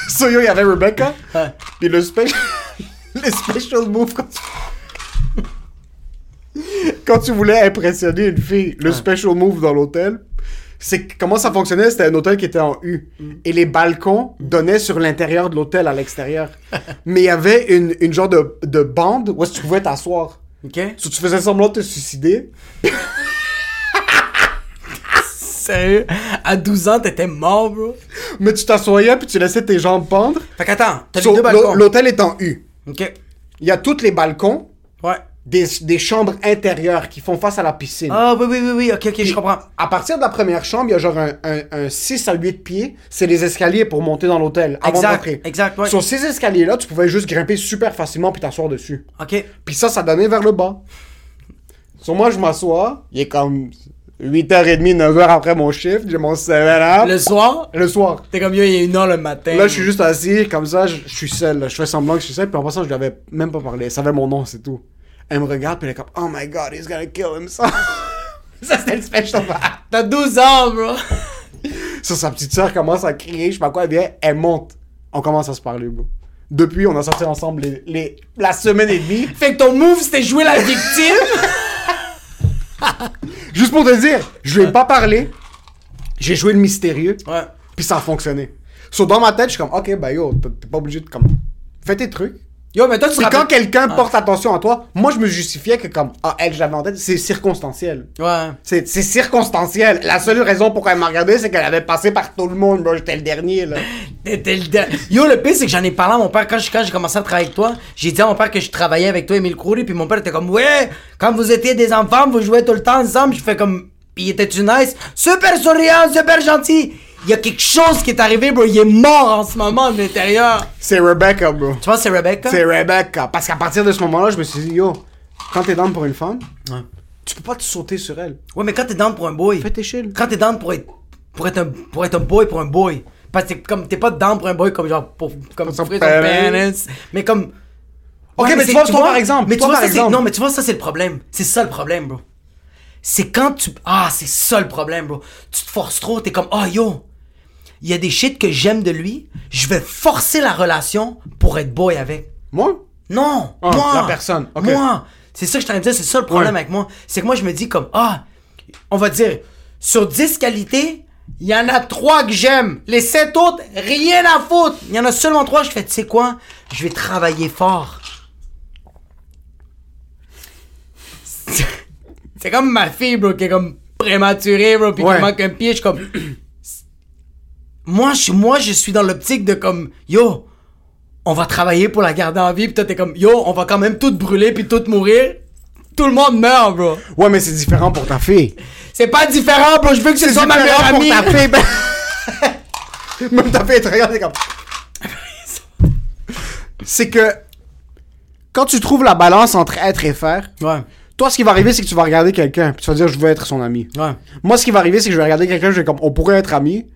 so, yo, il y avait Rebecca. Ouais. Puis le special... le special move, quand quand tu voulais impressionner une fille, le special move dans l'hôtel, c'est comment ça fonctionnait, c'était un hôtel qui était en U. Et les balcons donnaient sur l'intérieur de l'hôtel à l'extérieur. Mais il y avait une, une genre de, de bande où tu pouvais t'asseoir. Ok? So, tu faisais semblant de te suicider. Sérieux? À 12 ans, t'étais mort, bro. Mais tu t'assoyais puis tu laissais tes jambes pendre. Fait qu'attends, t'as So, deux balcons. L'hôtel est en U. Ok. Il y a tous les balcons, Ouais. Des, des chambres intérieures qui font face à la piscine. Ah, oui, oui, oui, oui, ok, ok, je comprends. À partir de la première chambre, il y a genre un, un, un 6 à 8 pieds. C'est les escaliers pour monter dans l'hôtel avant d'entrer. exact, ouais. Sur ces escaliers-là, tu pouvais juste grimper super facilement puis t'asseoir dessus. Ok. Puis ça, ça donnait vers le bas. Sur moi, je m'assois. Il est comme 8h30, 9h après mon shift. J'ai mon 7 Le soir, le soir. t'es comme yo, il est une heure le matin. Là, je suis juste assis, comme ça, je, je suis seul. là. Je fais semblant que je suis seul, puis en passant, je lui avais même pas parlé. Elle savait mon nom, c'est tout. Elle me regarde, puis elle est comme, oh my god, he's gonna kill himself. ça, c'était le special fact. T'as 12 ans, bro. Sur sa petite soeur commence à crier, je sais pas quoi, elle vient, elle monte. On commence à se parler, bro. Depuis, on a sorti ensemble les, les- la semaine et demie. Fait que ton move, c'était jouer la victime? Juste pour te dire, je lui ai pas parlé. J'ai joué le mystérieux, ouais. puis ça a fonctionné. So, dans ma tête, je suis comme, ok, bah yo, t'es t'es pas obligé de comme. Fais tes trucs. Yo, mais toi, tu quand quelqu'un porte attention à toi, moi je me justifiais que comme, ah, elle, je l'avais en tête, c'est circonstanciel. Ouais. C'est c'est circonstanciel. La seule raison pourquoi elle m'a regardé, c'est qu'elle avait passé par tout le monde. Moi, j'étais le dernier, là. T'étais le der- Yo, le pire, c'est que j'en ai parlé à mon père quand je- quand j'ai commencé à travailler avec toi. J'ai dit à mon père que je travaillais avec toi, Emile Coury, puis mon père était comme, ouais, quand vous étiez des enfants, vous jouez tout le temps ensemble. Je fais comme, Puis il était-tu nice? Super souriant, super gentil. Il y a quelque chose qui est arrivé, bro. Il est mort en ce moment de l'intérieur. C'est Rebecca, bro. Tu vois, c'est Rebecca? C'est Rebecca. Parce qu'à partir de ce moment-là, je me suis dit, yo, quand t'es down pour une femme, tu peux pas te sauter sur elle. Ouais, mais quand t'es down pour un boy. Fais tes chill. Quand t'es down pour être, pour être un, pour être un boy pour un boy. Parce que t'es comme, t'es pas down pour un boy comme genre, pour, comme souffrir son penis. Mais comme. Ok, mais tu vois, toi, par exemple, Mais toi, tu vois, par ça, exemple. non, mais tu vois, ça, c'est le problème. C'est ça le problème, bro. C'est quand tu. Ah, c'est ça le problème, bro. Tu te forces trop, t'es comme, oh yo, il y a des shit que j'aime de lui, je vais forcer la relation pour être boy avec. Moi? Non, Ah, moi. la personne. Moi. C'est ça que je t'en dire, c'est ça le problème Ouais. avec moi. C'est que moi, je me dis comme, ah, on va dire, sur 10 qualités, il y en a 3 que j'aime. Les 7 autres, rien à foutre. Il y en a seulement 3, je fais, tu sais quoi, je vais travailler fort. C'est- comme ma fille, bro, qui est comme prématurée, bro, puis Ouais. qui manque un pied, je suis comme... moi, je, moi, je suis dans l'optique de comme, yo, on va travailler pour la garder en vie, pis toi t'es comme, yo, on va quand même tout brûler puis tout mourir. Tout le monde meurt, bro. Ouais, mais c'est différent pour ta fille. C'est pas différent, bro. Je veux que ce C'est soit ma meilleure pour ta fille. ben- Même ta fille, elle te regarde, elle est comme... C'est que... Quand tu trouves la balance entre être et faire, Ouais, toi, ce qui va arriver, c'est que tu vas regarder quelqu'un, puis tu vas dire, je veux être son ami. ouais. Moi, ce qui va arriver, c'est que je vais regarder quelqu'un, je vais comme, on pourrait être amis,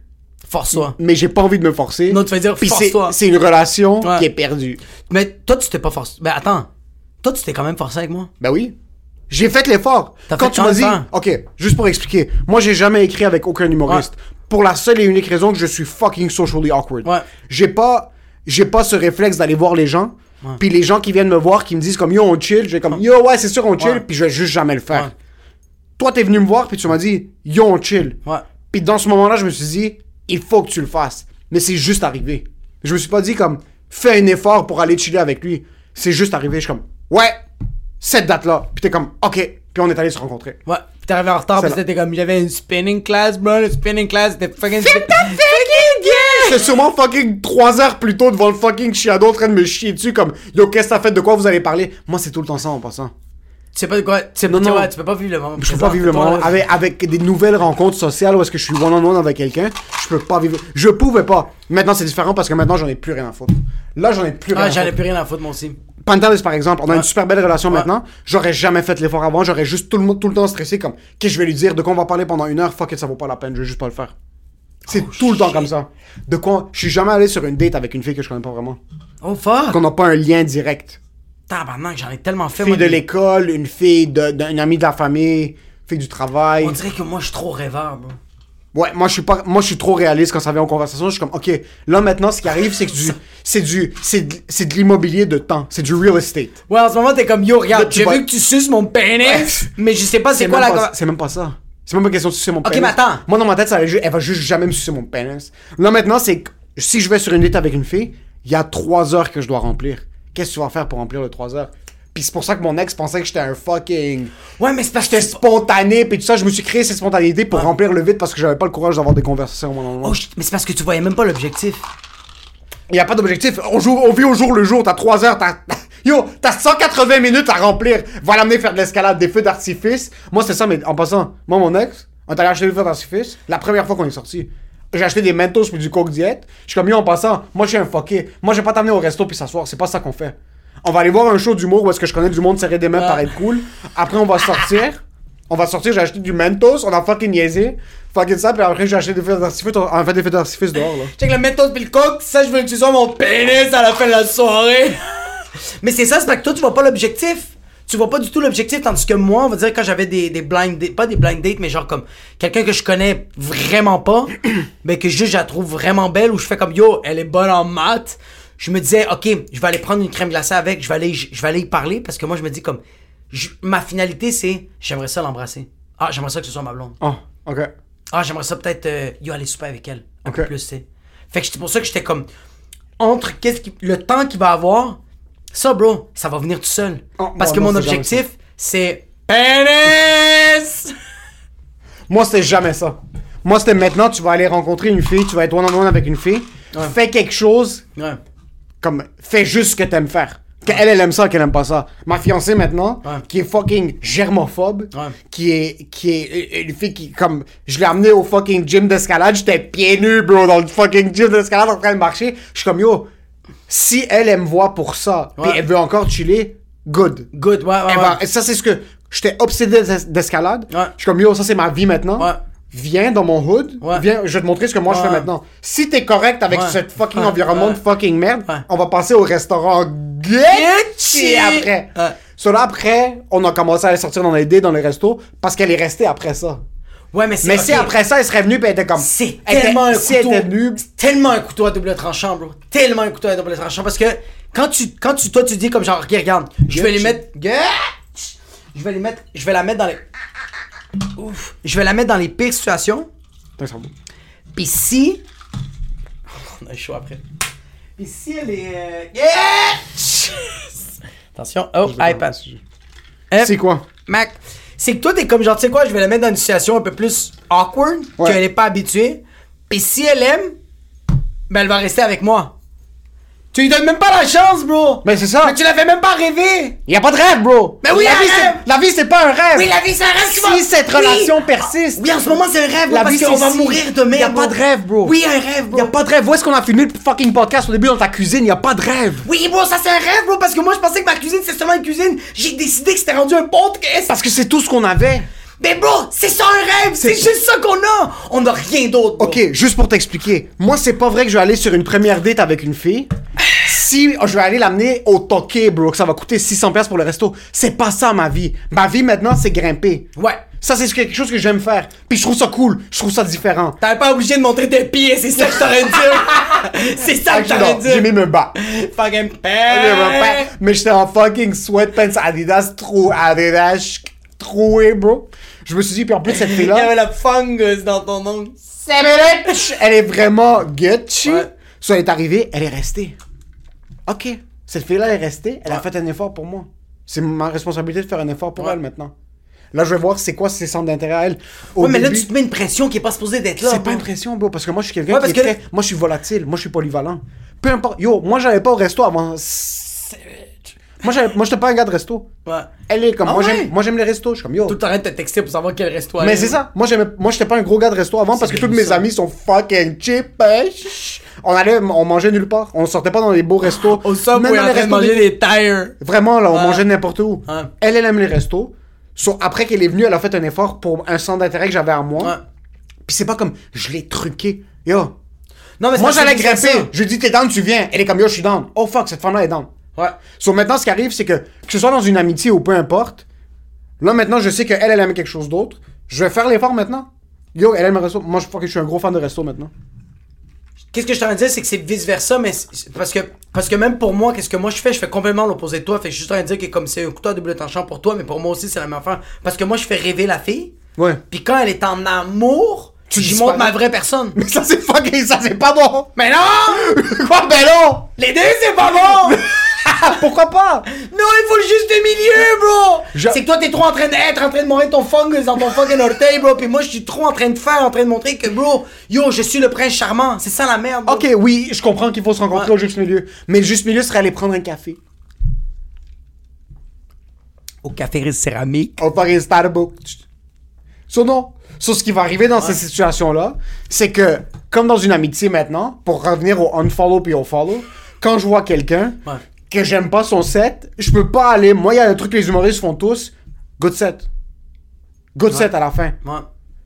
Force-toi. mais j'ai pas envie de me forcer. Non, tu vas dire, force-toi. c'est une relation Ouais. qui est perdue. Mais toi, tu t'es pas forcé. Mais attends. Toi, tu t'es quand même forcé avec moi. Ben oui. J'ai fait l'effort. Quand fait tu m'as dit, ok, juste pour expliquer, moi j'ai jamais écrit avec aucun humoriste. Pour la seule et unique raison que je suis fucking socially awkward. Ouais. J'ai pas, j'ai pas ce réflexe d'aller voir les gens. Puis les gens qui viennent me voir, qui me disent comme yo on chill, je vais comme yo ouais c'est sûr on chill, puis je vais juste jamais le faire. Toi t'es venu me voir puis tu m'as dit yo on chill. Ouais. Puis dans ce moment-là je me suis dit il faut que tu le fasses. Mais c'est juste arrivé. Je me suis pas dit comme fais un effort pour aller chiller avec lui. C'est juste arrivé. Je suis comme ouais cette date là. Puis t'es comme ok. Puis on est allé se rencontrer. Ouais. Puis t'es arrivé en retard, C'est puis c'était comme, j'avais une spinning class, bro. Le spinning class, c'était fucking. J'étais sûrement fucking 3 heures plus tôt devant le fucking chiado en train de me chier dessus comme Yo, qu'est-ce que t'as fait? De quoi vous allez parler? Moi, c'est tout le temps ça en passant. Tu sais pas quoi. Tu sais Non, non. ouais, tu peux pas vivre le moment. Je peux présent. pas vivre le moment. là, Avec, avec des nouvelles rencontres sociales où est-ce que je suis one-on-one avec quelqu'un, je peux pas vivre. Je pouvais pas. Maintenant, c'est différent parce que maintenant, j'en ai plus rien à foutre. Là, j'en ai plus rien Ah, à j'en ai foutre. plus rien à foutre, moi aussi. Pantelis, par exemple, on a Ouais. une super belle relation Ouais. maintenant. J'aurais jamais fait l'effort avant. J'aurais juste tout le, tout le temps stressé comme Qu'est-ce que je vais lui dire? De quoi on va parler pendant une heure? Fuck it, ça vaut pas la peine. Je vais juste pas le faire. C'est Oh, tout le temps comme ça. De quoi Je suis jamais allé sur une date avec une fille que je connais pas vraiment. Oh fuck! Qu'on n'a pas un lien direct. Tabarnak, j'en ai tellement fait, Fille moi. de des- l'école, une fille de- d'un ami de la famille, fille du travail. On dirait que moi, je suis trop rêveur, bro. Ouais, moi je suis pas moi je suis trop réaliste quand ça vient en conversation, je suis comme OK, là maintenant ce qui arrive c'est que du c'est du c'est de, c'est de l'immobilier de temps, c'est du real estate. Ouais, en ce moment, t'es comme yo, Là, regarde, tu j'ai vas- vu que tu suces mon pénis, mais je sais pas c'est quoi même, la. pas- c'est même pas ça. C'est même pas question de sucer mon Ok, pénis. mais attends. Moi dans ma tête ça va ju- elle va juste jamais me sucer mon pénis. Là maintenant c'est que si je vais sur une date avec une fille, il y a trois heures que je dois remplir. Qu'est-ce que tu vas faire pour remplir les trois heures? Puis c'est pour ça que mon ex pensait que j'étais un fucking Ouais, mais c'est parce que. j'étais spontané puis tout ça, je me suis créé cette spontanéité pour remplir le vide parce que j'avais pas le courage d'avoir des conversations au moment. Oh, mais c'est parce que tu voyais même pas l'objectif. Il y a pas d'objectif. On, joue, on vit au jour le jour. T'as 3 heures. T'as... Yo, t'as 180 minutes à remplir. Va l'amener faire de l'escalade, des feux d'artifice. Moi, c'est ça, mais en passant, moi, mon ex, on est allé acheter des feux d'artifice la première fois qu'on est sorti. J'ai acheté des Mentos puis du Coke Diet. Je suis comme, yo, en passant, moi, je suis un fucké. Moi, je vais pas t'amener au resto puis s'asseoir. C'est pas ça qu'on fait. On va aller voir un show d'humour où est-ce que je connais du monde serrer des mains, Ah. paraître cool. Après, on va sortir. On va sortir, j'ai acheté du Mentos, on a fucking niaisé. Fucking ça, puis après, j'ai acheté des feux d'artifice. On a fait des feux d'artifice dehors, là. Check le mentos pis le coke, ça je veux tu sois mon pénis à la fin de la soirée. mais c'est ça, c'est parce que toi tu vois pas l'objectif. Tu vois pas du tout l'objectif, tandis que moi, on va dire quand j'avais des, des blind dates, pas des blind dates, mais genre comme quelqu'un que je connais vraiment pas, mais que juste je la trouve vraiment belle, ou je fais comme yo, elle est bonne en maths. Je me disais, ok, je vais aller prendre une crème glacée avec, je vais aller, je vais aller y parler, parce que moi je me dis comme, je- ma finalité c'est, j'aimerais ça l'embrasser. Ah, j'aimerais ça que ce soit ma blonde. Oh, ok. Ah, j'aimerais ça peut-être euh, yo aller souper avec elle. Un peu plus, tu sais. Fait que c'est pour ça que j'étais comme entre qu'est-ce qui le temps qu'il va avoir, ça bro, ça va venir tout seul. Oh, Parce bon, que non, mon objectif c'est pénis. Moi, c'était jamais ça. Moi, c'était maintenant, tu vas aller rencontrer une fille, tu vas être one-on-one avec une fille. Fais quelque chose, Ouais. comme, fais juste ce que t'aimes faire. Qu'elle, elle aime ça, qu'elle aime pas ça. Ma fiancée, maintenant, Ouais. qui est fucking germophobe, qui est, qui est une fille qui, comme, je l'ai amenée au fucking gym d'escalade, j'étais pieds nus, bro, dans le fucking gym d'escalade en train de marcher. Je suis comme, yo, si elle, elle me voit pour ça, puis elle veut encore chiller, good. Good, ouais, ouais. Eh ouais. ben, ça, c'est ce que. J'étais obsédé d'es- d'escalade. Ouais. Je suis comme, yo, ça, c'est ma vie maintenant. Ouais. Viens dans mon hood. Ouais. Viens, je vais te montrer ce que moi je Ouais. fais maintenant. Si t'es correct avec Ouais. ce fucking Ouais. environnement Ouais. de fucking merde, Ouais. on va passer au restaurant Gucci Gucci. après. Ouais. So là, après, on a commencé à aller sortir dans les dés, dans les restos, parce qu'elle est restée après ça. Ouais, mais c'est Mais si après ça, elle serait venue, puis elle était comme. c'est elle était- tellement un Si elle couteau. était venue. tellement un couteau à double tranchant, bro. Tellement un couteau à double tranchant parce que quand tu quand tu toi tu dis comme genre regarde, je vais les mettre Gutch. je vais les mettre je vais la mettre dans les Ouf, je vais la mettre dans les pires situations. Puis si on a chaud après. Puis si elle est euh, Gutch. Attention, oh, iPad. C'est quoi? Mac, c'est que toi, t'es comme genre, tu sais quoi, je vais la mettre dans une situation un peu plus awkward, Ouais. qu'elle est pas habituée. Puis si elle aime, ben elle va rester avec moi. Tu lui donnes même pas la chance, bro! Mais c'est ça. Mais tu la fais même pas rêver! Y a pas de rêve, bro! Mais oui, la un vie, rêve! La vie, c'est pas un rêve! Oui, la vie, c'est un rêve, tu Si vas- cette Oui. relation persiste! Oui, en ce moment, c'est un rêve, bro, La parce vie, qu'on c'est va si. mourir demain, Y a bro. pas de rêve, bro. Oui, un rêve, bro. Y a pas de rêve. Où est-ce qu'on a filmé le fucking podcast au début dans ta cuisine? Y a pas de rêve. Oui, bro, ça c'est un rêve, bro, parce que moi, je pensais que ma cuisine, c'est seulement une cuisine. J'ai décidé que c'était rendu un podcast. Parce que c'est tout ce qu'on avait. Mais bro, c'est ça un rêve! C'est juste ça qu'on a! On n'a rien d'autre, bro. Ok, juste pour t'expliquer. Moi, c'est pas vrai que je vais aller sur une première date avec une fille. Si je vais aller l'amener au toqué, bro, que ça va coûter 600$ piastres pour le resto. C'est pas ça ma vie. Ma vie maintenant, c'est grimper. Ouais. Ça, c'est quelque chose que j'aime faire. Puis je trouve ça cool. Je trouve ça différent. T'avais pas obligé de montrer tes pieds, c'est ça que je t'aurais dit. c'est ça que je t'aurais Non, J'ai mis dit. mes bas. Fucking Mais j'étais en fucking sweatpants Adidas trop Adidas troué, bro. Je me suis dit, puis en plus, cette Il y fille-là, avait la fungus dans ton ongle. elle est vraiment Gucci. Ouais. So, elle est arrivée, elle est restée. Ok. Cette fille-là est restée, elle a fait un effort pour moi. C'est ma responsabilité de faire un effort pour Ouais. elle maintenant. Là, je vais voir c'est quoi ses centres d'intérêt à elle. Au Ouais, mais là, tu te mets une pression qui est pas supposée d'être là. c'est pas une pression, bro, parce que moi, je suis quelqu'un Ouais, qui est que- très- Moi, je suis volatile, moi, je suis polyvalent. Peu importe. Yo, moi, j'allais pas au resto avant... Moi, moi, j'étais pas un gars de resto. Ouais. Elle est comme... Ah moi, ouais? j'aime, moi, j'aime les restos. Je suis comme, yo... Tout le temps de te texter pour savoir quel resto Mais c'est ça. Moi, moi, j'étais pas un gros gars de resto avant parce que tous mes amis sont fucking cheap. hein. On allait, on mangeait nulle part. On sortait pas dans les beaux restos. Au train les de manger des tires. Vraiment, là, on mangeait n'importe où. Elle, elle aime les restos. So, après qu'elle est venue, elle a fait un effort pour un centre d'intérêt que j'avais à moi. Puis c'est pas comme, je l'ai truqué. Yo. Non, mais Moi, que j'allais grimper. Je lui dis, t'es down, tu viens. Elle est comme, yo, je suis down. Oh fuck, cette femme-là est down. Ouais. So, maintenant, ce qui arrive, c'est que, que ce soit dans une amitié ou peu importe, là, maintenant, je sais qu'elle, elle aime quelque chose d'autre. Je vais faire l'effort maintenant. Yo, elle aime le resto. Moi, je, fuck, je suis un gros fan de resto maintenant. Qu'est-ce que je t'en dire, c'est que c'est vice versa, mais parce que, parce que même pour moi, qu'est-ce que moi je fais, je fais complètement l'opposé de toi. Fait que je suis juste en train de dire que comme c'est un couteau à double tranchant pour toi, mais pour moi aussi c'est la même affaire. Parce que moi je fais rêver la fille, Ouais. puis quand elle est en amour, Tu j'y montre ma vraie personne. Mais ça, c'est fucking, ça, c'est pas bon! Mais non! Quoi, ben non! Les deux c'est pas bon! Pourquoi pas? Non, il faut le juste milieu, bro! Je- C'est que toi, t'es trop en train d'être, en train de mourir ton fungus dans ton fucking orteil, bro. Puis moi, je suis trop en train de faire, en train de montrer que, bro, yo, je suis le prince charmant. C'est ça la merde, bro. Ok, oui, je comprends qu'il faut se rencontrer Ouais. au juste milieu. Mais le juste milieu serait aller prendre un café. Au café céramique. Au Paris Starbucks. So, non. So, ce qui va arriver dans ces situations-là, c'est que, comme dans une amitié maintenant, pour revenir au unfollow puis au follow, quand je vois quelqu'un Ouais. Que j'aime pas son set, je peux pas aller. Moi, il y a un truc que les humoristes font tous. Good set. Good set à la fin. Ouais.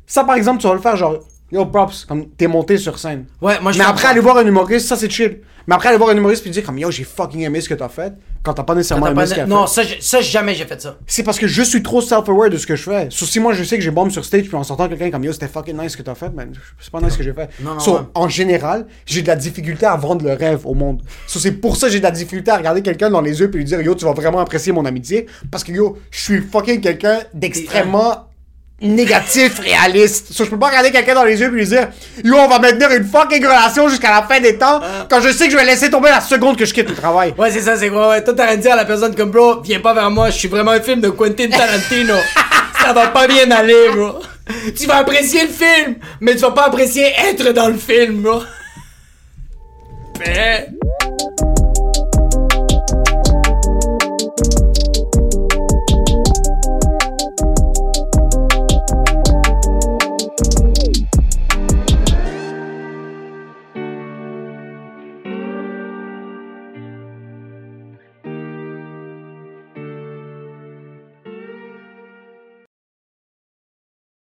Ça, par exemple, tu vas le faire genre, yo, props, comme t'es monté sur scène. Ouais, moi, je Mais après, aller voir un humoriste, ça, c'est chill. Mais après, aller voir un humoriste puis dire, comme, yo, j'ai fucking aimé ce que t'as fait, quand t'as pas nécessairement aimé ce qu'il a Non, fait. ça, ça, jamais j'ai fait ça. C'est parce que je suis trop self-aware de ce que je fais. Sauf si moi, je sais que j'ai bombe sur stage, puis en sortant quelqu'un comme, yo, c'était fucking nice ce que t'as fait, mais c'est pas nice ce que j'ai fait. Non, non, So, ouais. en général, j'ai de la difficulté à vendre le rêve au monde. So, c'est pour ça que j'ai de la difficulté à regarder quelqu'un dans les yeux puis lui dire, yo, tu vas vraiment apprécier mon amitié. Parce que, yo, je suis fucking quelqu'un d'extrêmement négatif, réaliste. So, je peux pas regarder quelqu'un dans les yeux puis lui dire, yo, on va maintenir une fucking relation jusqu'à la fin des temps, quand je sais que je vais laisser tomber la seconde que je quitte le travail. Ouais, c'est ça, c'est quoi. Ouais, toi, t'as rien dit à la personne comme, bro, viens pas vers moi, je suis vraiment un film de Quentin Tarantino. ça va pas bien aller, bro. Tu vas apprécier le film, mais tu vas pas apprécier être dans le film, bro. Mais...